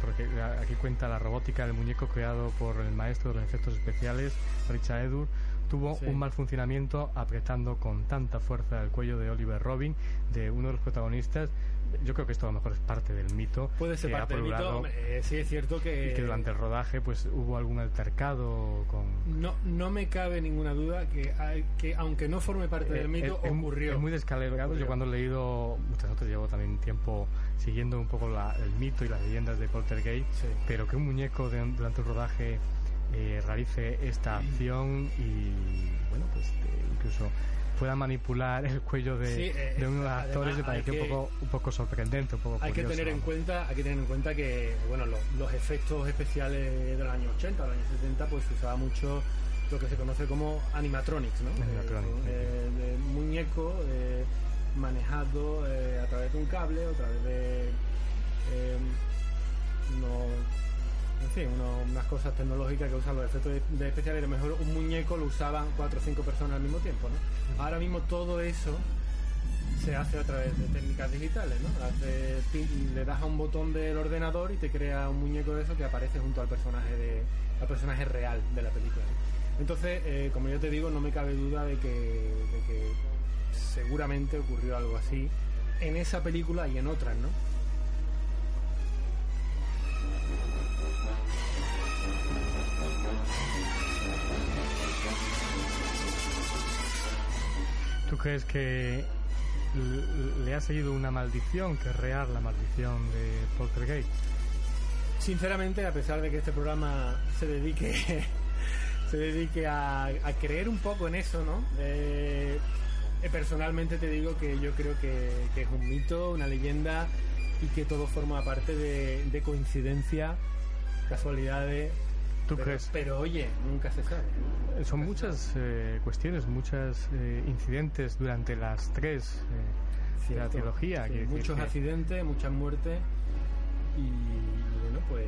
porque aquí cuenta la robótica del muñeco creado por el maestro de los efectos especiales, Richard Edur, tuvo un mal funcionamiento apretando con tanta fuerza el cuello de Oliver Robin, de uno de los protagonistas. Yo creo que esto a lo mejor es parte del mito. Puede ser parte del mito. Eh, sí, es cierto que. Y que durante el rodaje pues hubo algún altercado con. No, no me cabe ninguna duda que, que aunque no forme parte del eh, mito, ocurrió. Es muy descalibrado. Yo cuando he leído, muchas otras llevo también tiempo siguiendo un poco el mito y las leyendas de Poltergeist, pero que un muñeco de, durante el rodaje eh, realice esta acción y bueno pues eh, incluso pueda manipular el cuello de, eh, uno de los actores me parece un poco un poco sorprendente un poco hay que tener en cuenta hay que tener en cuenta que bueno los, efectos especiales de los años 80 los años 70 pues se usaba mucho lo que se conoce como animatronics ¿no? de muñeco manejado a través de un cable o a través de no en fin, unas cosas tecnológicas que usan los efectos de, especiales. A lo mejor un muñeco lo usaban cuatro o cinco personas al mismo tiempo, ¿no? Ahora mismo todo eso se hace a través de técnicas digitales, ¿no? le das a un botón del ordenador y te crea un muñeco de eso que aparece junto al personaje de, al personaje real de la película. Entonces, eh, como yo te digo, no me cabe duda de que, de que seguramente ocurrió algo así en esa película y en otras, ¿no? ¿Tú crees que le ha seguido una maldición, que es real la maldición de Poltergeist? Sinceramente, a pesar de que este programa se dedique se dedique a, creer un poco en eso, ¿no? Eh, personalmente te digo que yo creo que, es un mito, una leyenda y que todo forma parte de, de coincidencia, casualidades pero, oye, nunca se sabe. Eh, son muchas eh, cuestiones, muchos eh, incidentes durante las tres de la trilogía. muchos accidentes, muchas muertes y, bueno, pues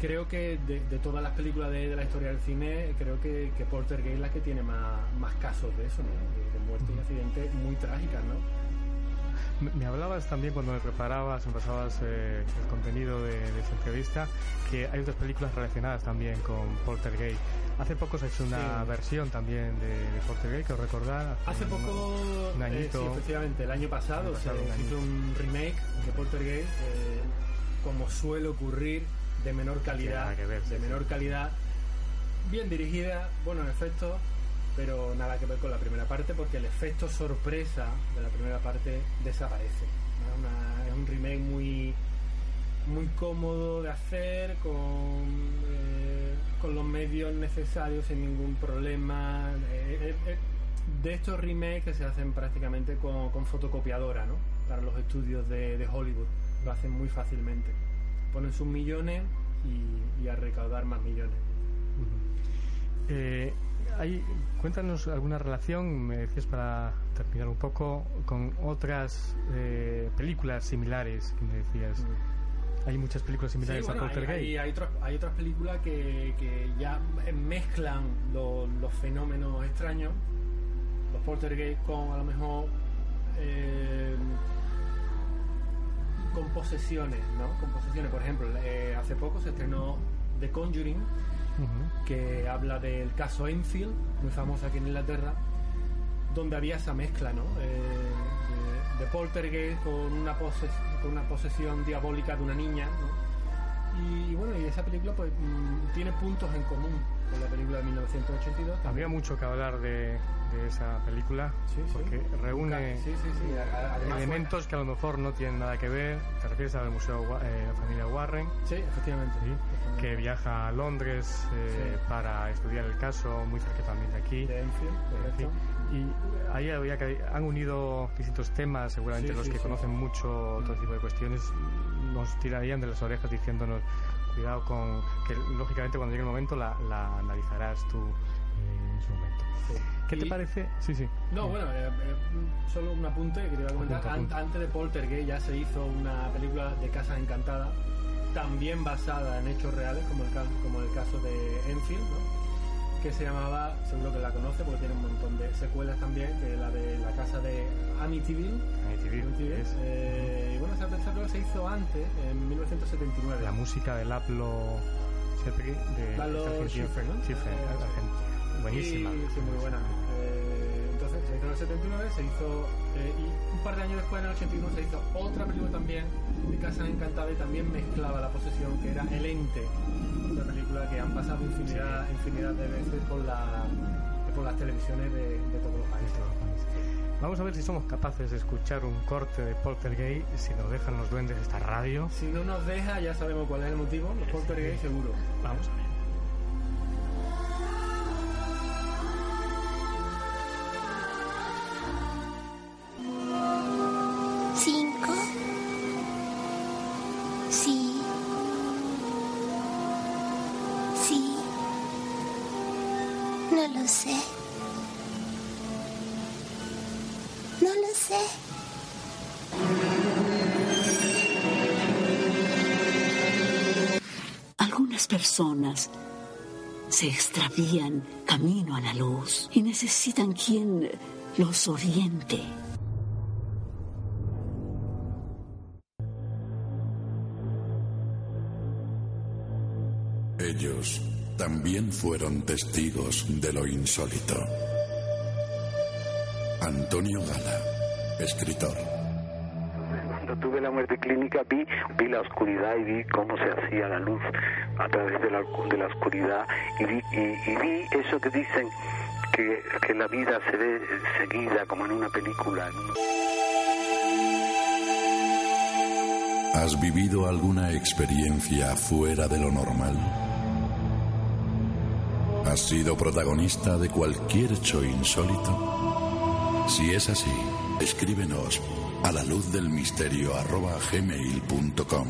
creo que de, todas las películas de, la historia del cine, creo que, que Gay es la que tiene más, más casos de eso, de, de muertes y accidentes muy trágicas, ¿no? Me hablabas también cuando me preparabas, me pasabas eh, el contenido de, esta entrevista, que hay otras películas relacionadas también con Poltergeist. Hace poco se ha hecho una versión también de, de Poltergeist, que os recordar. Hace, poco, un, añito, eh, sí, efectivamente, el año pasado, se hizo un remake de Poltergeist, eh, como suele ocurrir, de menor calidad, de menor calidad, bien dirigida, bueno en efecto, pero nada que ver con la primera parte porque el efecto sorpresa de la primera parte desaparece. Es, un remake muy muy cómodo de hacer con, eh, con los medios necesarios sin ningún problema. Eh, eh, de estos remakes que se hacen prácticamente con, fotocopiadora, ¿no? Para los estudios de, Hollywood. Lo hacen muy fácilmente. Ponen sus millones y, a recaudar más millones. Hay, cuéntanos alguna relación, me decías para terminar un poco, con otras eh, películas similares que me decías. Mm. Hay muchas películas similares a Poltergeist. Hay, hay, hay otras películas que, que ya mezclan los fenómenos extraños, los Poltergeist, con a lo mejor eh, con posesiones, ¿no? Con posesiones. Por ejemplo, eh, hace poco se estrenó The Conjuring, que habla del caso Enfield, muy famoso aquí en Inglaterra, donde había esa mezcla, ¿no? Eh, de, poltergeist con una, con una posesión diabólica de una niña, Y, bueno, y esa película pues mm, tiene puntos en común con la película de 1982. Había mucho que hablar de, de esa película porque reúne elementos que a lo mejor no tienen nada que ver. Te refieres al Museo eh, la Familia Warren. Sí, efectivamente. Que viaja a Londres eh, para estudiar el caso, muy cerca también de aquí. De Enfield, Y ahí había que han unido distintos temas, seguramente los que conocen mucho otro tipo de cuestiones nos tirarían de las orejas diciéndonos cuidado con que lógicamente cuando llegue el momento la, la analizarás tú en su momento. ¿Qué te parece? Sí, sí. No, bueno, eh, eh, solo un apunte que te iba a comentar. Apunta, apunta. An- Antes de Poltergeist ya se hizo una película de Casas Encantadas, también basada en hechos reales, como el caso, como el caso de Enfield, ¿no? que se llamaba, seguro que la conoce porque tiene un montón de secuelas también, que es la de la casa de Amityville. Amityville, es. eh, y bueno, película se hizo antes, en 1979. La música de Laplo Shepri de Lalo. Schiffer, ¿no? Schiffer, Eh. Buenísima. Y- sí, muy buena. Eh, entonces se hizo en el 79, se hizo. eh, y un par de años después, en el 81, se hizo otra película también de Casas Encantadas y también mezclaba la posesión, que era El Ente. Otra película que han pasado infinidad, infinidad de veces por, la, por las televisiones de, de todos los países. Vamos a ver si somos capaces de escuchar un corte de Poltergeist, si nos dejan los duendes esta radio. Si no nos deja, ya sabemos cuál es el motivo. Los Poltergeist, seguro. Vamos a ver. Se extravían camino a la luz y necesitan quien los oriente. Ellos también fueron testigos de lo insólito. Antonio Gala, escritor. Tuve la muerte clínica vi, vi la oscuridad y vi cómo se hacía la luz a través de la, de la oscuridad y vi, y, y vi eso que dicen que, que la vida se ve seguida como en una película. ¿Has vivido alguna experiencia fuera de lo normal? ¿Has sido protagonista de cualquier hecho insólito? Si es así, escríbenos a la luz del misterio arroba gmail.com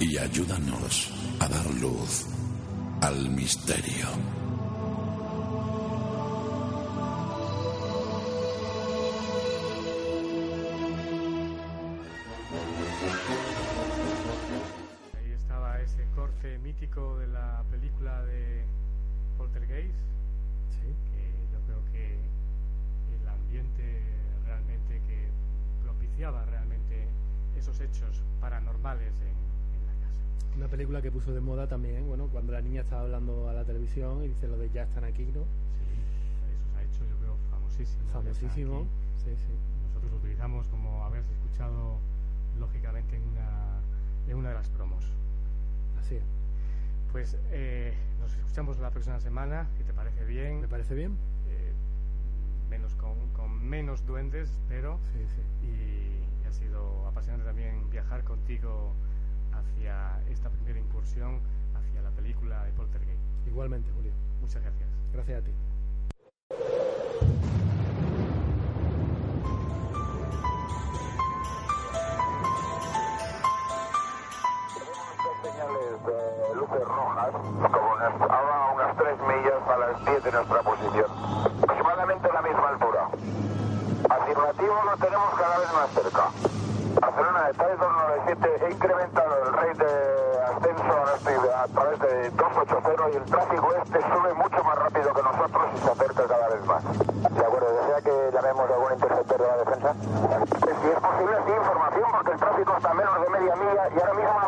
y ayúdanos a dar luz al misterio. Puso de moda también, bueno, cuando la niña estaba hablando a la televisión y dice lo de ya están aquí, ¿no? Sí, eso se ha hecho yo creo famosísimo. Famosísimo, Aquí. sí, sí. Nosotros lo utilizamos como haberse escuchado lógicamente en una, en una de las promos. Así es. Pues eh, nos escuchamos la próxima semana, si te parece bien. ¿Me parece bien? Eh, menos con, con menos duendes, pero Sí, sí. y, y ha sido apasionante también viajar contigo hacia esta primera incursión hacia la película de Poltergeist. Igualmente, Julio. Muchas gracias. Gracias a ti. señales de luces rojas, como unas, a unas 3 millas a las 10 de nuestra posición. Aproximadamente a la misma altura. Afirmativo lo tenemos cada vez más cerca. Barcelona de 3297 he incrementado el rate de ascenso a través de 280 y el tráfico este sube mucho más rápido que nosotros y se acerca cada vez más. De acuerdo, ¿desea que llamemos a algún interceptor de la defensa? Si es posible, sí, información, porque el tráfico está a menos de media milla y ahora mismo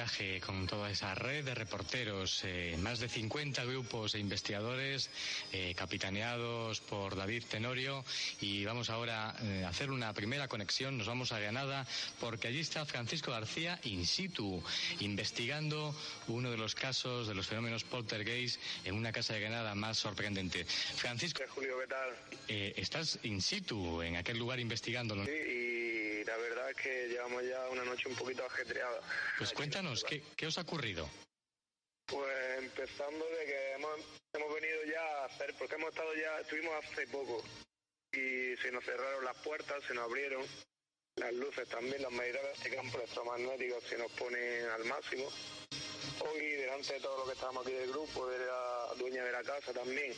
Viaje con toda esa red de reporteros, eh, más de 50 grupos e investigadores eh, capitaneados por David Tenorio y vamos ahora eh, a hacer una primera conexión, nos vamos a Granada porque allí está Francisco García in situ, investigando uno de los casos de los fenómenos poltergeist en una casa de Granada más sorprendente. Francisco, Julio, ¿qué tal? estás in situ en aquel lugar investigándolo. Sí, y la verdad es que llevamos ya una noche un poquito ajetreada. Pues cuéntanos, ¿qué, qué os ha ocurrido? Pues empezando de que hemos, hemos venido ya a hacer, porque hemos estado ya, estuvimos hace poco y se nos cerraron las puertas, se nos abrieron las luces también, las medidores de campo electromagnéticos se nos ponen al máximo. Hoy, delante de todo lo que estábamos aquí del grupo, de la dueña de la casa también,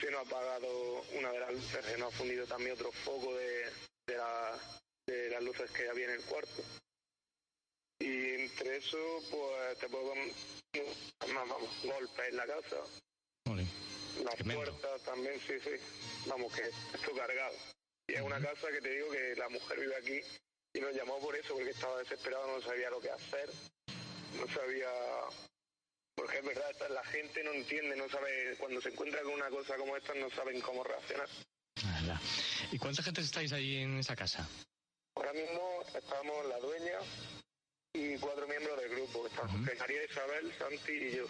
se nos ha apagado una de las luces, se nos ha fundido también otro foco de, de las luces que había en el cuarto. Y entre eso, pues te puedo más, vamos, golpes en la casa. Las puertas también, sí, sí. Vamos, que esto cargado. Y es una casa que te digo que la mujer vive aquí y nos llamó por eso, porque estaba desesperado, no sabía lo que hacer, no sabía... Porque es verdad, la gente no entiende, no sabe, cuando se encuentra con una cosa como esta, no saben cómo reaccionar. ¿Y cuánta gente estáis ahí en esa casa? Ahora mismo estamos la dueña y cuatro miembros del grupo, que están María Isabel, Santi y yo.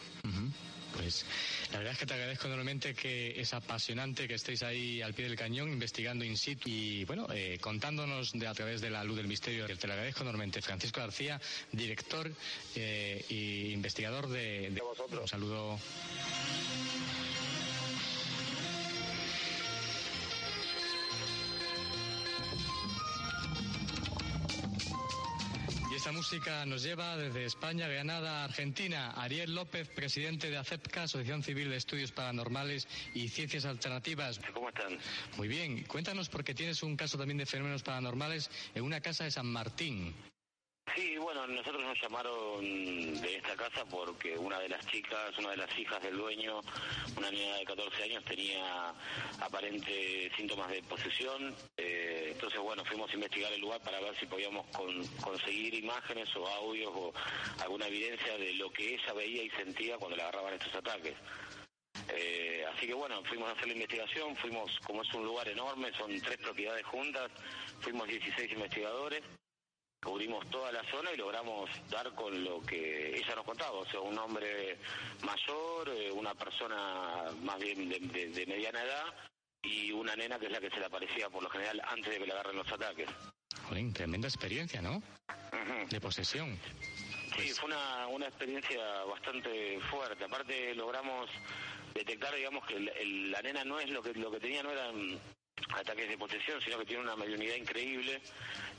Pues la verdad es que te agradezco enormemente que es apasionante que estéis ahí al pie del cañón investigando in situ y bueno, eh, contándonos de, a través de la luz del misterio. Te lo agradezco enormemente. Francisco García, director e investigador de... de... Un saludo. Música nos lleva desde España, Granada, Argentina. Ariel López, presidente de ACEPCA, Asociación Civil de Estudios Paranormales y Ciencias Alternativas. ¿Cómo están? Muy bien. Cuéntanos porque tienes un caso también de fenómenos paranormales en una casa de San Martín. Sí, bueno, nosotros nos llamaron de esta casa porque una de las chicas, una de las hijas del dueño, una niña de 14 años, tenía aparentes síntomas de posesión. Eh, entonces, bueno, fuimos a investigar el lugar para ver si podíamos conseguir imágenes o audios o alguna evidencia de lo que ella veía y sentía cuando le agarraban estos ataques. Eh, así que bueno, fuimos a hacer la investigación, fuimos, como es un lugar enorme, son tres propiedades juntas, fuimos 16 investigadores cubrimos toda la zona y logramos dar con lo que ella nos contaba, o sea, un hombre mayor, eh, una persona más bien de, mediana edad y una nena que es la que se le aparecía por lo general antes de que le agarren los ataques. Jolín, tremenda experiencia, ¿no? De posesión. Sí, fue una, una experiencia bastante fuerte. Aparte logramos detectar, digamos, que la nena no es lo que lo que tenía, no eran ataques de posesión, sino que tiene una mediunidad increíble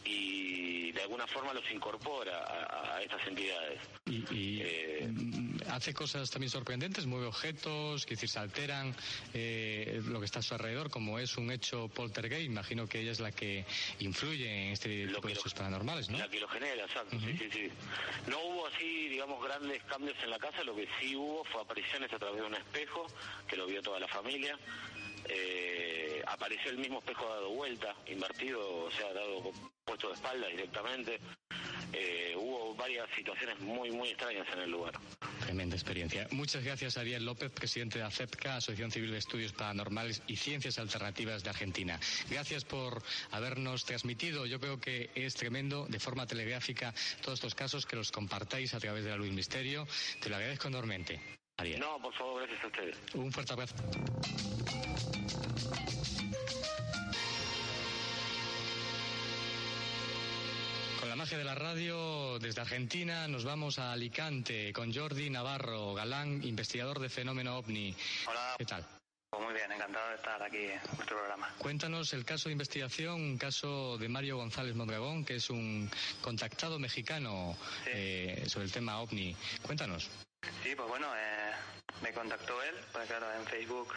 y de alguna forma los incorpora a, estas entidades. Y, eh, mm, hace cosas también sorprendentes, mueve objetos, que decir, se alteran eh, lo que está a su alrededor, como es un hecho poltergeist. Imagino que ella es la que influye en este tipo de hechos paranormales, ¿no? La que lo genera, exacto, sí, sí, sí. No hubo así, digamos, grandes cambios en la casa, lo que sí hubo fue apariciones a través de un espejo, que lo vio toda la familia. Eh, apareció el mismo espejo dado vuelta, invertido, o sea, dado puesto de espalda directamente. Eh, hubo varias situaciones muy, muy extrañas en el lugar. Tremenda experiencia. Muchas gracias, Ariel López, presidente de ACEPCA, Asociación Civil de Estudios Paranormales y Ciencias Alternativas de Argentina. Gracias por habernos transmitido. Yo creo que es tremendo, de forma telegráfica, todos estos casos que los compartáis a través de la Luz Misterio. Te lo agradezco enormemente. Ariel. No, por favor, gracias a ustedes. Un fuerte abrazo. Magia de la radio, desde Argentina nos vamos a Alicante con Jordi Navarro, galán, investigador de fenómeno ovni. Hola. ¿Qué tal? Pues muy bien, encantado de estar aquí en nuestro programa. Cuéntanos el caso de investigación, un caso de Mario González Mondragón, que es un contactado mexicano eh, sobre el tema ovni. Cuéntanos. Sí, pues bueno, eh, me contactó él, pues claro, en Facebook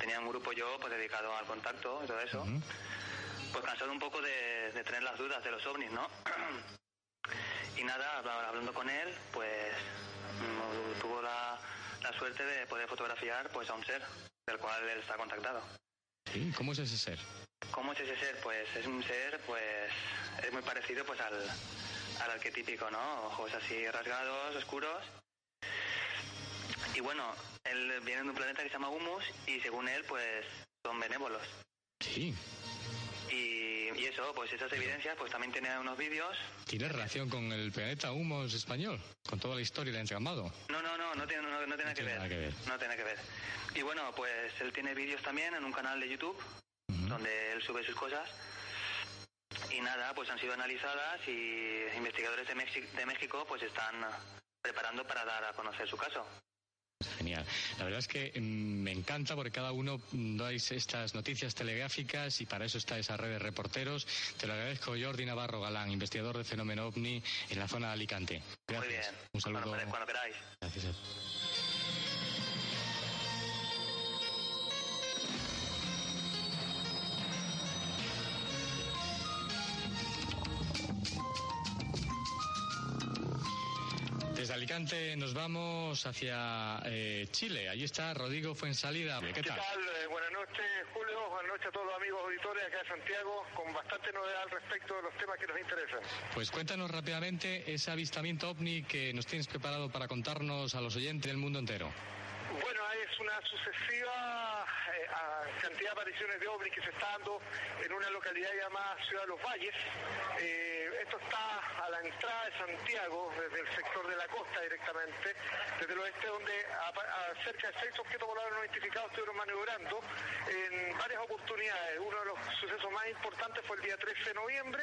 tenía un grupo yo pues dedicado al contacto y todo eso pues cansado un poco de, tener las dudas de los ovnis, ¿no? y nada, hablando con él, pues mm, tuvo la, suerte de poder fotografiar pues a un ser del cual él está contactado. ¿Sí? ¿Cómo es ese ser? ¿Cómo es ese ser? Pues es un ser, pues, es muy parecido pues al, al arquetípico, ¿no? Ojos así rasgados, oscuros. Y bueno, él viene de un planeta que se llama Humus y según él, pues, son benévolos. Sí. Y, y eso, pues esas evidencias, pues también tiene unos vídeos. ¿Tiene relación con el planeta Humus español? ¿Con toda la historia del entramado? No, no, no, no tiene, no, no tiene, que, tiene ver. nada que ver. No tiene que ver. Y bueno, pues él tiene vídeos también en un canal de YouTube donde él sube sus cosas. Y nada, pues han sido analizadas y investigadores de, Mexi- de México pues están preparando para dar a conocer su caso. Genial. La verdad es que mm, me encanta porque cada uno mm, dais estas noticias telegráficas y para eso está esa red de reporteros. Te lo agradezco, Jordi Navarro Galán, investigador de fenómeno ovni en la zona de Alicante. Gracias. Muy bien. Un saludo. Cuando, cuando queráis. Gracias. Alicante nos vamos hacia eh, Chile. Allí está Rodrigo Fuensalida. ¿Qué tal? Eh, buenas noches, Julio. Buenas noches a todos los amigos auditores acá de Santiago, con bastante novedad al respecto de los temas que nos interesan. Pues cuéntanos rápidamente ese avistamiento ovni que nos tienes preparado para contarnos a los oyentes del mundo entero. Bueno, es una sucesiva a- cantidad de apariciones de ovnis que se está dando en una localidad llamada Ciudad de los Valles. Eh, esto está a la entrada de Santiago, desde el sector de la costa directamente, desde el oeste, donde a, cerca de seis objetos voladores no identificados estuvieron maniobrando en varias oportunidades. Uno de los sucesos más importantes fue el día 13 de noviembre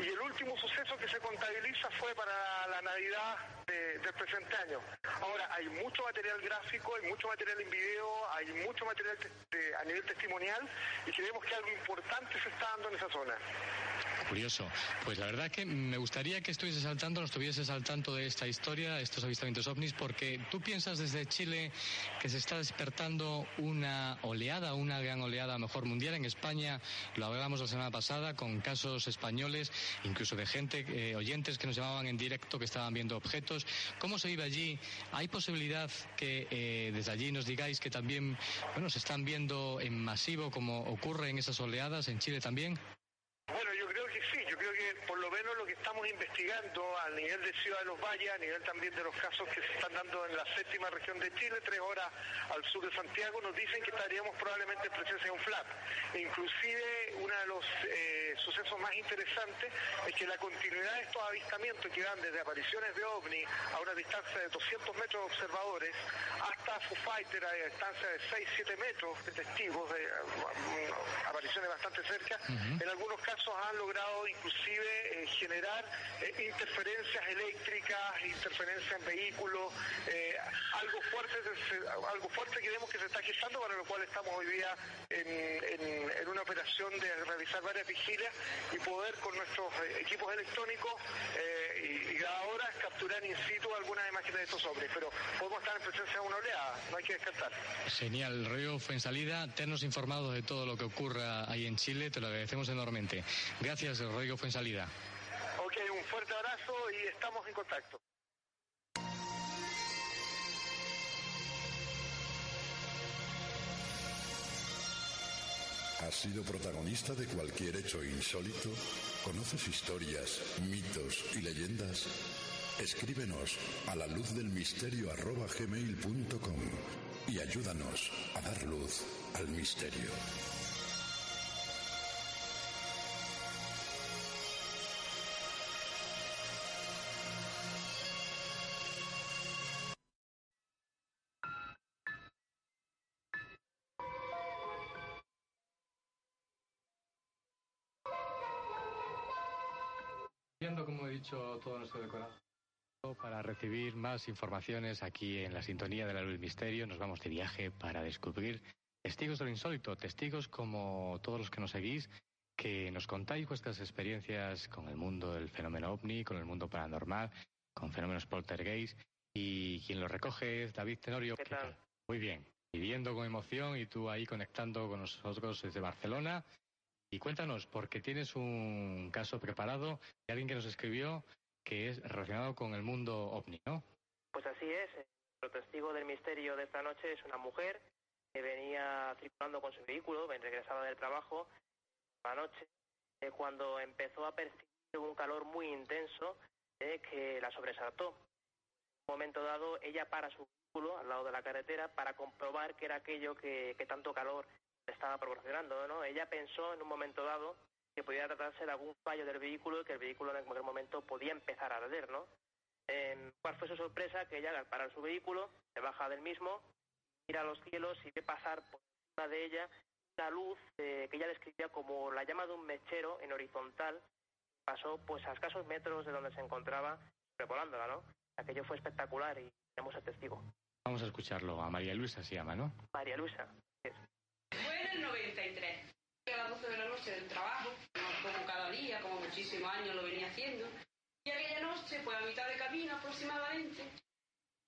y el último suceso que se contabiliza fue para la Navidad de- del presente año. Ahora, hay mucho material gráfico, hay mucho material en video, hay mucho material te- a nivel testimonial y creemos que algo importante se está dando en esa zona. Curioso. Pues la verdad que me gustaría que estuvieses al tanto, nos estuvieses al tanto de esta historia, estos avistamientos ovnis, porque tú piensas desde Chile que se está despertando una oleada, una gran oleada, mejor mundial en España. Lo hablábamos la semana pasada con casos españoles, incluso de gente, eh, oyentes que nos llamaban en directo que estaban viendo objetos. ¿Cómo se vive allí? ¿Hay posibilidad que eh, desde allí nos digáis que también, bueno, se están viendo en masivo como ocurre en esas oleadas en Chile también? Bueno, yo creo que sí, yo creo que por lo menos lo que estamos investigando a nivel de Ciudad de los Valles, a nivel también de los casos que se están dando en la séptima región de Chile, tres horas al sur de Santiago, nos dicen que estaríamos probablemente en presencia de un flap. E inclusive uno de los eh, sucesos más interesantes es que la continuidad de estos avistamientos que van desde apariciones de ovni a una distancia de 200 metros de observadores hasta Foo Fighter a distancia de 6-7 metros de testigos de mm, apariciones bastante cerca, en algunos casos han logrado inclusive eh, generar eh, interferencias eléctricas, interferencias en vehículos, eh, algo fuerte, algo fuerte que vemos que se está gestando, para lo cual estamos hoy día en, en- en una operación de realizar varias vigilias y poder con nuestros eh, equipos electrónicos y, y grabadoras capturar in situ algunas imágenes de estos hombres, pero podemos estar en presencia de una oleada, no hay que descartar. Genial, Río Fuensalida, tennos informados de todo lo que ocurra ahí en Chile, te lo agradecemos enormemente. Gracias, Rodrigo Fuensalida. Fuerte abrazo y estamos en contacto. ¿Has sido protagonista de cualquier hecho insólito? ¿Conoces historias, mitos y leyendas? Escríbenos a la luz del misterio gmail.com y ayúdanos a dar luz al misterio. Para recibir más informaciones aquí en la sintonía de la luz del misterio, nos vamos de viaje para descubrir testigos de lo insólito, testigos como todos los que nos seguís, que nos contáis vuestras experiencias con el mundo del fenómeno ovni, con el mundo paranormal, con fenómenos poltergeist, y quien lo recoge es David Tenorio. ¿Qué tal? Muy bien, viviendo con emoción y tú ahí conectando con nosotros desde Barcelona. Y cuéntanos, porque tienes un caso preparado de alguien que nos escribió que es relacionado con el mundo ovni, ¿no? Pues así es. El testigo del misterio de esta noche es una mujer que venía circulando con su vehículo, regresaba del trabajo, la noche, eh, cuando empezó a percibir un calor muy intenso eh, que la sobresaltó. En un momento dado, ella para su vehículo al lado de la carretera para comprobar qué era aquello que, que tanto calor estaba proporcionando. ¿no? Ella pensó en un momento dado que podía tratarse de algún fallo del vehículo y que el vehículo en cualquier momento podía empezar a arder, ¿no? Eh, ¿Cuál fue su sorpresa? Que ella al parar su vehículo se baja del mismo, mira a los cielos y ve pasar por encima de ella una luz eh, que ella describía como la llama de un mechero en horizontal. Pasó pues a escasos metros de donde se encontraba, revolándola, ¿no? Aquello fue espectacular y tenemos el testigo. Vamos a escucharlo. A María Luisa se llama, ¿no? María Luisa. es. Fue en el 93. A las 12 de la noche del trabajo, como cada día, como muchísimos años lo venía haciendo. Y aquella noche, pues a mitad de camino aproximadamente,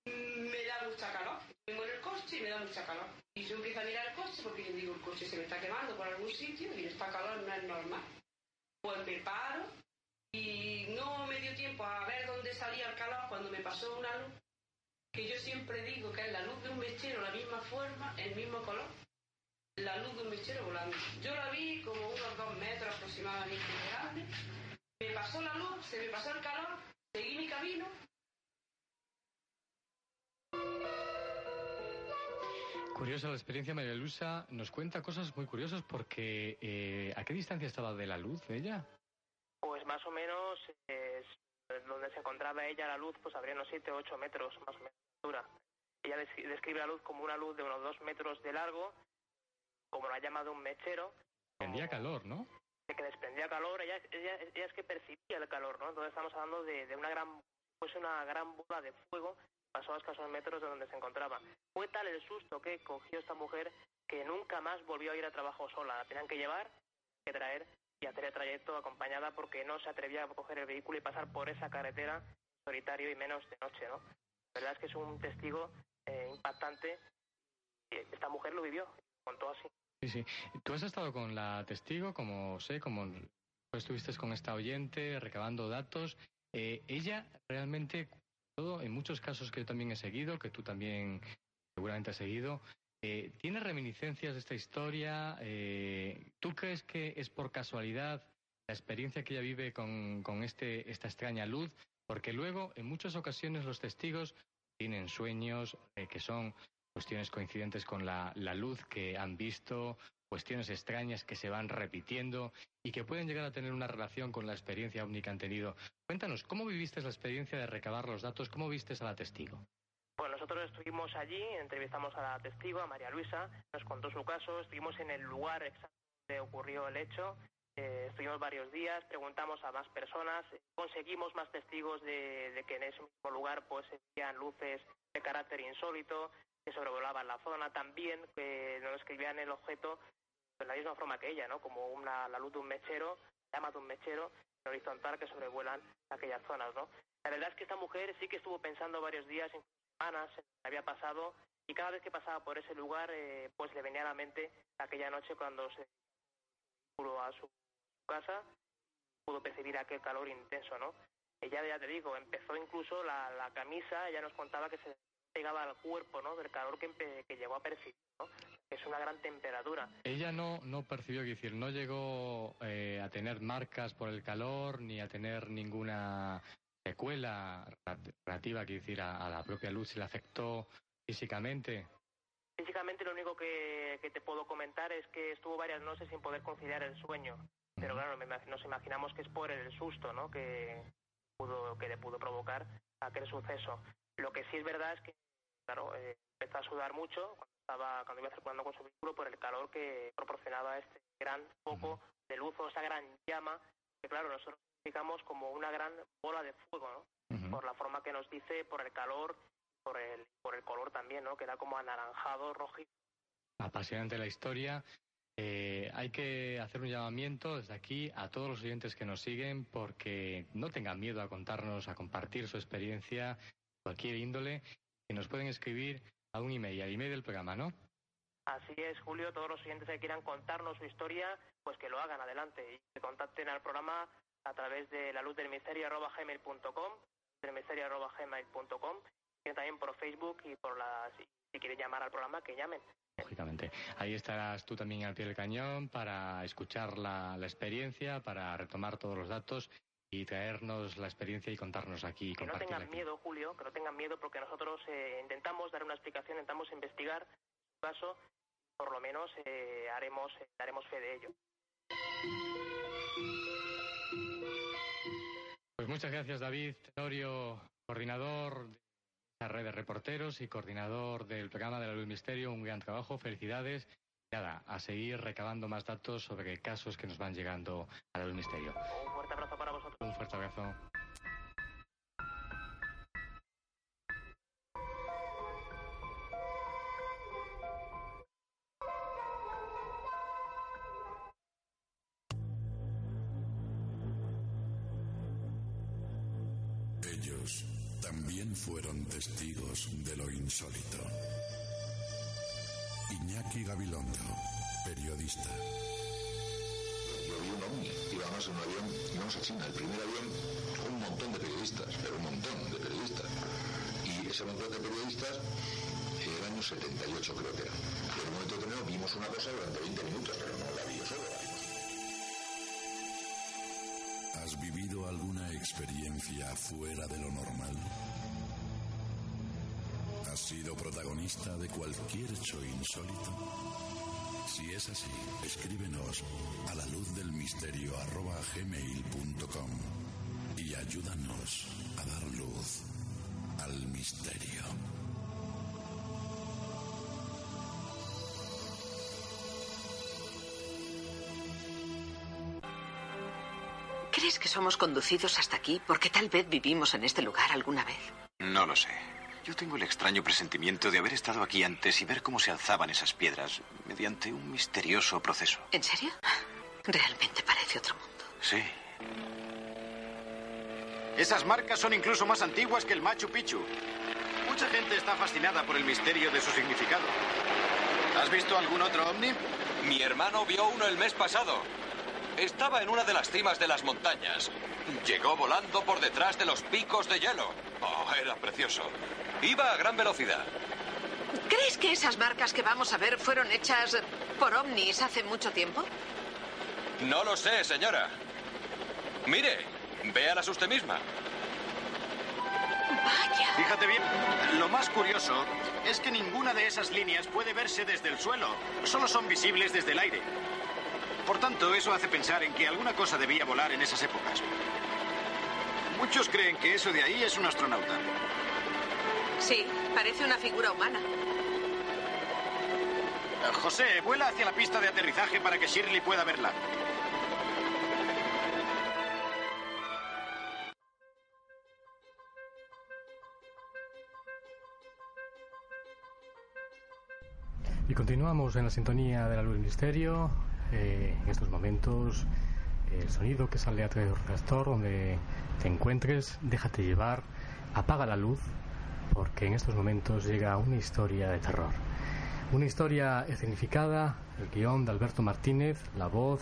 me da mucha calor. Vengo en el coche y me da mucha calor. Y yo empiezo a mirar el coche porque yo digo, el coche se me está quemando por algún sitio y esta calor no es normal. Pues me paro y no me dio tiempo a ver dónde salía el calor cuando me pasó una luz que yo siempre digo que es la luz de un mechero, la misma forma, el mismo color. La luz de un mechero volando. Yo la vi como unos dos metros aproximadamente de grande. Me pasó la luz, se me pasó el calor, seguí mi camino. Curiosa la experiencia, María Luisa nos cuenta cosas muy curiosas porque eh, ¿a qué distancia estaba de la luz ella? Pues más o menos es donde se encontraba ella la luz, pues habría unos 7 o 8 metros más o menos de altura. Ella des- describe la luz como una luz de unos 2 metros de largo, como la llama de un mechero, Tendría calor, ¿no? de que desprendía calor, ella, ella, ella es que percibía el calor, ¿no? Entonces estamos hablando de, de una gran, pues una gran bola de fuego, pasó a escasos metros de donde se encontraba. Fue tal el susto que cogió esta mujer que nunca más volvió a ir a trabajo sola, la tenían que llevar, que traer y hacer el trayecto acompañada porque no se atrevía a coger el vehículo y pasar por esa carretera solitario y menos de noche, ¿no? La verdad es que es un testigo eh, impactante. Esta mujer lo vivió, Sí, sí. Tú has estado con la testigo, como sé, como pues, estuviste con esta oyente, recabando datos. Eh, ella realmente, todo en muchos casos que yo también he seguido, que tú también seguramente has seguido, eh, ¿tiene reminiscencias de esta historia? Eh, ¿Tú crees que es por casualidad la experiencia que ella vive con, con este, esta extraña luz? Porque luego, en muchas ocasiones, los testigos tienen sueños que son cuestiones coincidentes con la, la luz que han visto, cuestiones extrañas que se van repitiendo y que pueden llegar a tener una relación con la experiencia ovni que han tenido. Cuéntanos, ¿cómo viviste la experiencia de recabar los datos? ¿Cómo viste a la testigo? Pues nosotros estuvimos allí, entrevistamos a la testigo, a María Luisa, nos contó su caso, estuvimos en el lugar exacto donde ocurrió el hecho, eh, estuvimos varios días, preguntamos a más personas, conseguimos más testigos de, de que en ese mismo lugar pues se veían luces de carácter insólito, que sobrevolaban la zona, también que nos escribían el objeto de la misma forma que ella, ¿no? Como una, la luz de un mechero, la llama de un mechero horizontal que sobrevuelan aquellas zonas, ¿no? La verdad es que esta mujer sí que estuvo pensando varios días, semanas, en lo que había pasado, y cada vez que pasaba por ese lugar, eh, pues le venía a la mente aquella noche cuando se pudo a su casa, pudo percibir aquel calor intenso, ¿no? Ella, ya te digo, empezó incluso la, la camisa, ella nos contaba que se pegaba al cuerpo, ¿no? Del calor que, que llegó a percibir, ¿no? Es una gran temperatura. Ella no, no percibió, quiero decir, no llegó eh, a tener marcas por el calor ni a tener ninguna secuela relativa, quiero decir, a, a la propia luz, se le afectó físicamente. Físicamente lo único que, que te puedo comentar es que estuvo varias noches sin poder conciliar el sueño. Pero claro, nos imaginamos que es por el susto, ¿no? Que, pudo, que le pudo provocar aquel suceso. Lo que sí es verdad es que, claro, eh, empezó a sudar mucho cuando, estaba, cuando iba circulando con su vehículo por el calor que proporcionaba este gran foco de luz o esa gran llama que, claro, nosotros identificamos como una gran bola de fuego, ¿no? Por la forma que nos dice, por el calor, por el, por el color también, ¿no? Que era como anaranjado, rojizo. Apasionante la historia. Eh, hay que hacer un llamamiento desde aquí a todos los oyentes que nos siguen porque no tengan miedo a contarnos, a compartir su experiencia, cualquier índole, que nos pueden escribir a un email, al email del programa, ¿no? Así es, Julio, todos los oyentes que quieran contarnos su historia, pues que lo hagan adelante y que contacten al programa a través de la luz del misterio arroba gmail.com, del misterio arroba gmail.com, y también por Facebook y por las, si quieren llamar al programa, que llamen. lógicamente. Ahí estarás tú también al pie del cañón para escuchar la, la experiencia, para retomar todos los datos y traernos la experiencia y contarnos aquí. Que no tengan miedo, Julio, que no tengan miedo porque nosotros eh, intentamos dar una explicación, intentamos investigar su caso, por lo menos eh, haremos, eh, daremos fe de ello. Pues muchas gracias David Tenorio, coordinador de la red de reporteros y coordinador del programa de la Luz Misterio. Un gran trabajo, felicidades. Nada, a seguir recabando más datos sobre casos que nos van llegando a la Luz Misterio. Un fuerte abrazo para vosotros. Un fuerte abrazo. Ellos también fueron testigos de lo insólito. Iñaki Gabilondo, periodista. Yo vi un ovni, íbamos en un avión, íbamos a China, el primer avión, un montón de periodistas, pero un montón de periodistas. Y ese montón de periodistas, en el año 78 creo que era. En un momento determinado vimos una cosa durante 20 minutos, pero no la vi yo solo, la vimos. ¿Has vivido alguna experiencia fuera de lo normal? ¿Has sido protagonista de cualquier hecho insólito? Si es así, escríbenos a la luz del misterio arroba gmail.com y ayúdanos a dar luz al misterio. ¿Crees que somos conducidos hasta aquí porque tal vez vivimos en este lugar alguna vez? No lo sé. Yo tengo el extraño presentimiento de haber estado aquí antes y ver cómo se alzaban esas piedras mediante un misterioso proceso. ¿En serio? Realmente parece otro mundo. Sí. Esas marcas son incluso más antiguas que el Machu Picchu. Mucha gente está fascinada por el misterio de su significado. ¿Has visto algún otro ovni? Mi hermano vio uno el mes pasado. Estaba en una de las cimas de las montañas. Llegó volando por detrás de los picos de hielo. Oh, era precioso. Iba a gran velocidad. ¿Crees que esas marcas que vamos a ver fueron hechas por ovnis hace mucho tiempo? No lo sé, señora. Mire, véalas usted misma. Vaya. Fíjate bien, lo más curioso es que ninguna de esas líneas puede verse desde el suelo. Solo son visibles desde el aire. Por tanto, eso hace pensar en que alguna cosa debía volar en esas épocas. Muchos creen que eso de ahí es un astronauta. Sí, parece una figura humana. Eh, José, vuela hacia la pista de aterrizaje para que Shirley pueda verla. Y continuamos en la sintonía de la luz del misterio. Eh, en estos momentos, el sonido que sale a través del reactor, donde te encuentres, déjate llevar, apaga la luz, porque en estos momentos llega una historia de terror. Una historia escenificada, el guion de Alberto Martínez, la voz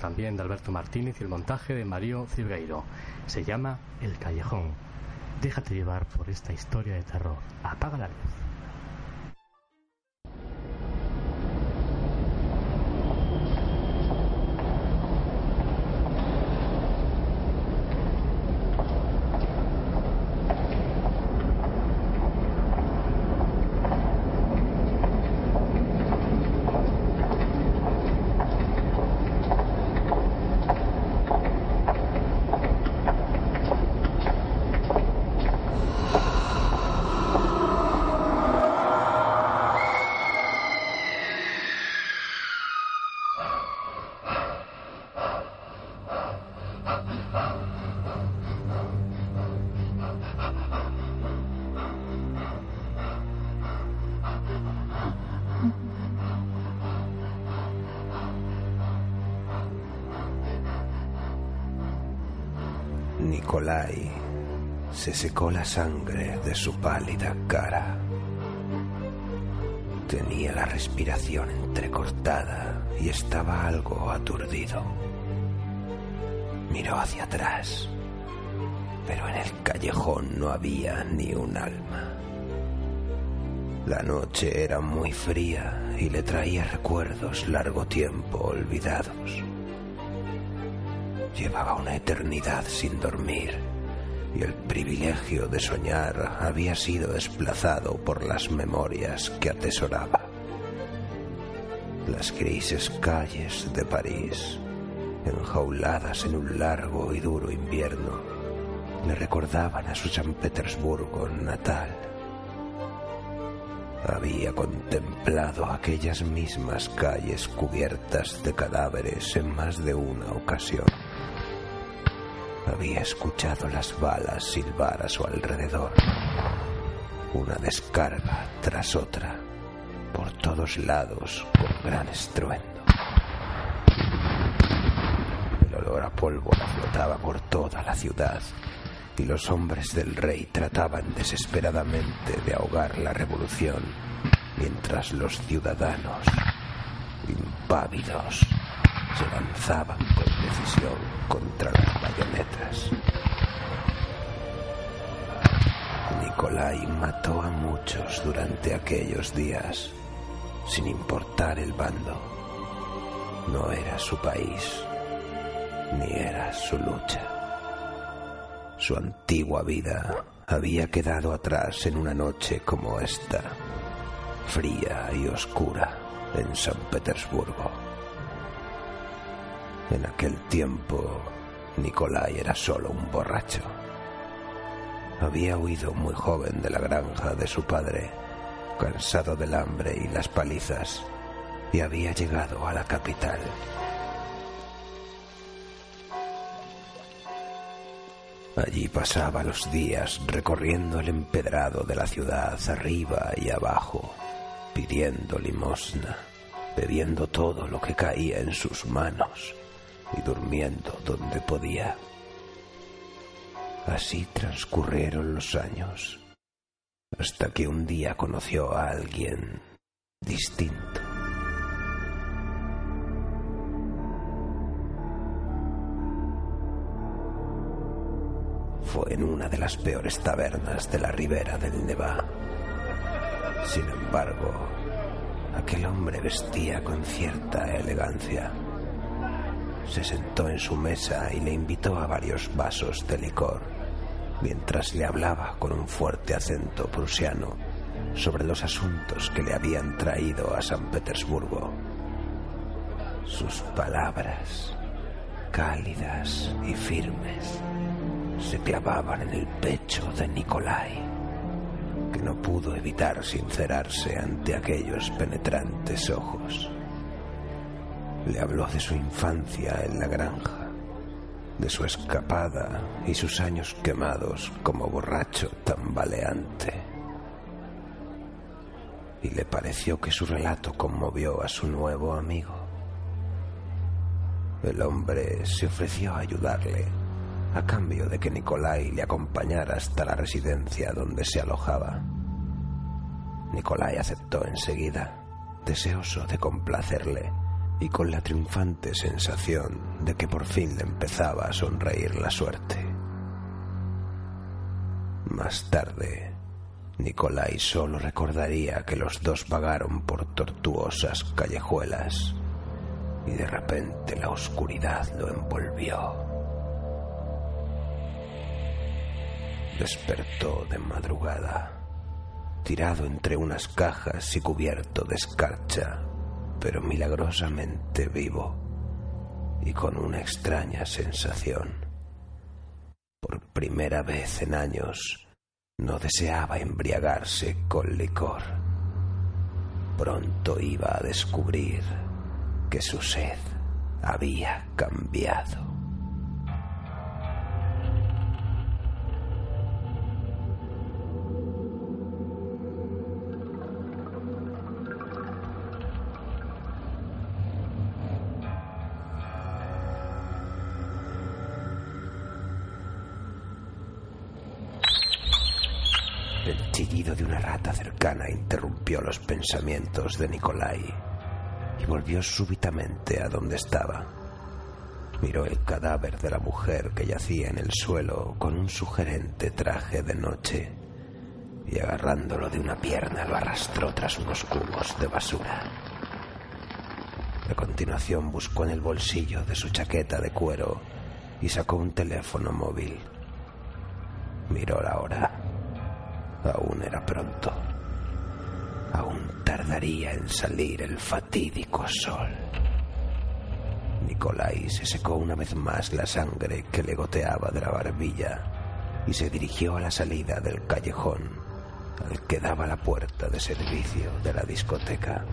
también de Alberto Martínez y el montaje de Mario Cibreiro. Se llama El Callejón. Déjate llevar por esta historia de terror. Apaga la luz. Nikolai se secó la sangre de su pálida cara. Tenía la respiración entrecortada y estaba algo aturdido. Miró hacia atrás, pero en el callejón no había ni un alma. La noche era muy fría y le traía recuerdos largo tiempo olvidados. Llevaba una eternidad sin dormir y el privilegio de soñar había sido desplazado por las memorias que atesoraba. Las grises calles de París, enjauladas en un largo y duro invierno, le recordaban a su San Petersburgo natal. Había contemplado aquellas mismas calles cubiertas de cadáveres en más de una ocasión. Había escuchado las balas silbar a su alrededor, una descarga tras otra, por todos lados con gran estruendo. El olor pólvora flotaba por toda la ciudad y los hombres del rey trataban desesperadamente de ahogar la revolución, mientras los ciudadanos, impávidos, se lanzaban con decisión contra las bayonetas. Nicolai mató a muchos durante aquellos días, sin importar el bando. No era su país, ni era su lucha. Su antigua vida había quedado atrás en una noche como esta, fría y oscura en San Petersburgo. En aquel tiempo, Nikolai era solo un borracho. Había huido muy joven de la granja de su padre, cansado del hambre y las palizas, y había llegado a la capital. Allí pasaba los días recorriendo el empedrado de la ciudad arriba y abajo, pidiendo limosna, bebiendo todo lo que caía en sus manos y durmiendo donde podía. Así transcurrieron los años, hasta que un día conoció a alguien distinto. En una de las peores tabernas de la ribera del Neva. Sin embargo, aquel hombre vestía con cierta elegancia. Se sentó en su mesa y le invitó a varios vasos de licor, mientras le hablaba con un fuerte acento prusiano sobre los asuntos que le habían traído a San Petersburgo. Sus palabras, cálidas y firmes, se clavaban en el pecho de Nikolai, que no pudo evitar sincerarse ante aquellos penetrantes ojos. Le habló de su infancia en la granja, de su escapada y sus años quemados como borracho tambaleante. Y le pareció que su relato conmovió a su nuevo amigo. El hombre se ofreció a ayudarle a cambio de que Nicolai le acompañara hasta la residencia donde se alojaba. Nicolai aceptó enseguida, deseoso de complacerle y con la triunfante sensación de que por fin le empezaba a sonreír la suerte. Más tarde, Nicolai solo recordaría que los dos vagaron por tortuosas callejuelas y de repente la oscuridad lo envolvió. Despertó de madrugada, tirado entre unas cajas y cubierto de escarcha, pero milagrosamente vivo y con una extraña sensación. Por primera vez en años, no deseaba embriagarse con licor. Pronto iba a descubrir que su sed había cambiado. El chillido de una rata cercana interrumpió los pensamientos de Nikolai y volvió súbitamente a donde estaba. Miró el cadáver de la mujer que yacía en el suelo con un sugerente traje de noche y agarrándolo de una pierna lo arrastró tras unos cubos de basura. A continuación buscó en el bolsillo de su chaqueta de cuero y sacó un teléfono móvil. Miró la hora. Aún era pronto. Aún tardaría en salir el fatídico sol. Nicolai se secó una vez más la sangre que le goteaba de la barbilla y se dirigió a la salida del callejón al que daba la puerta de servicio de la discoteca.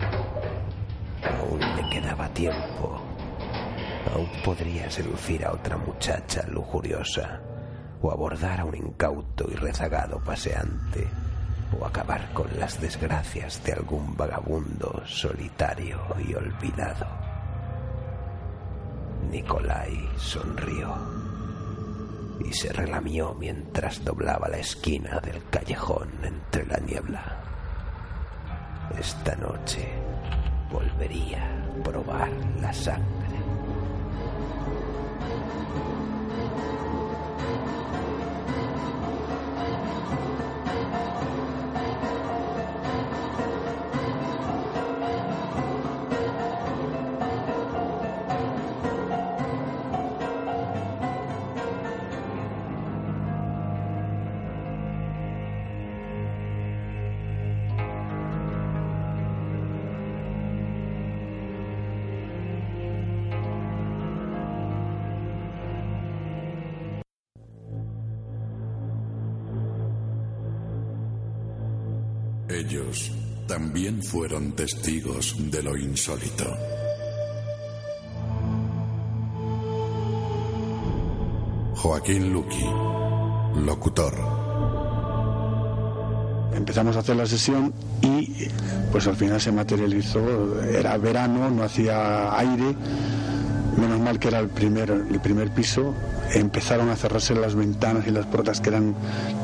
Aún le quedaba tiempo. Aún podría seducir a otra muchacha lujuriosa o abordar a un incauto y rezagado paseante o acabar con las desgracias de algún vagabundo solitario y olvidado. Nicolai sonrió y se relamió mientras doblaba la esquina del callejón entre la niebla. Esta noche volvería a probar la sangre. También fueron testigos de lo insólito. Joaquín Luqui, locutor. Empezamos a hacer la sesión y pues al final se materializó, era verano, no hacía aire, menos mal que era el primer, el primer piso, empezaron a cerrarse las ventanas y las puertas que eran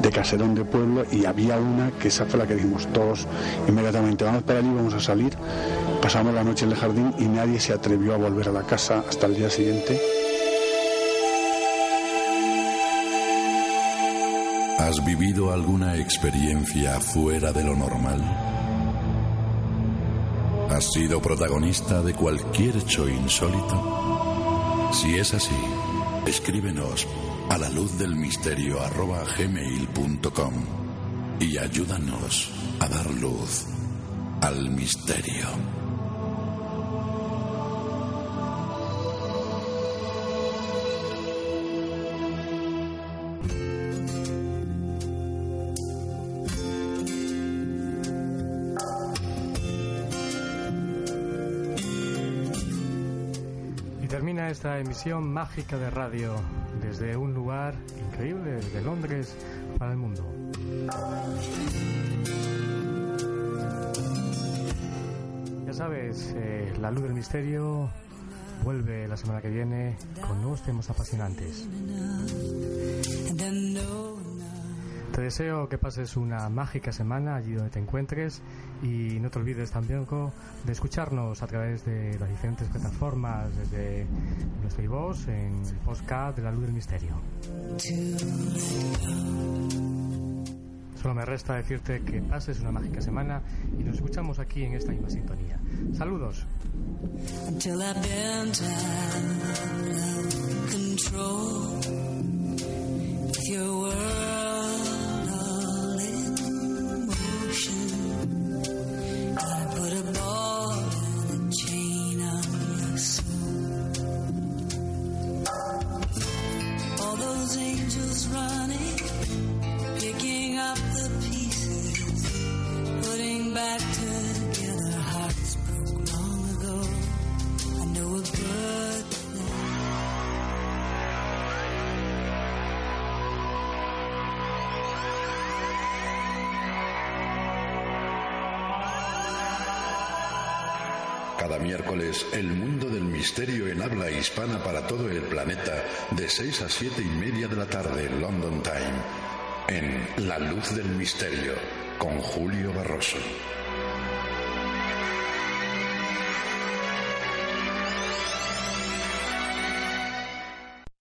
de caserón de pueblo y había una que esa fue la que dijimos todos inmediatamente, vamos para allí, vamos a salir, pasamos la noche en el jardín y nadie se atrevió a volver a la casa hasta el día siguiente. ¿Has vivido alguna experiencia fuera de lo normal? ¿Has sido protagonista de cualquier hecho insólito? Si es así, escríbenos a la luz del misterio arroba gmail.com y ayúdanos a dar luz al misterio. Emisión mágica de radio desde un lugar increíble, desde Londres para el mundo. Ya sabes, eh, la luz del misterio vuelve la semana que viene con nuevos temas apasionantes. Te deseo que pases una mágica semana allí donde te encuentres y no te olvides también de escucharnos a través de las diferentes plataformas, desde nuestro voz en el podcast de la luz del misterio. Solo me resta decirte que pases una mágica semana y nos escuchamos aquí en esta misma sintonía. Saludos. your world el mundo del misterio en habla hispana para todo el planeta, de 6 a 7 y media de la tarde, London Time, en La Luz del Misterio, con Julio Barroso.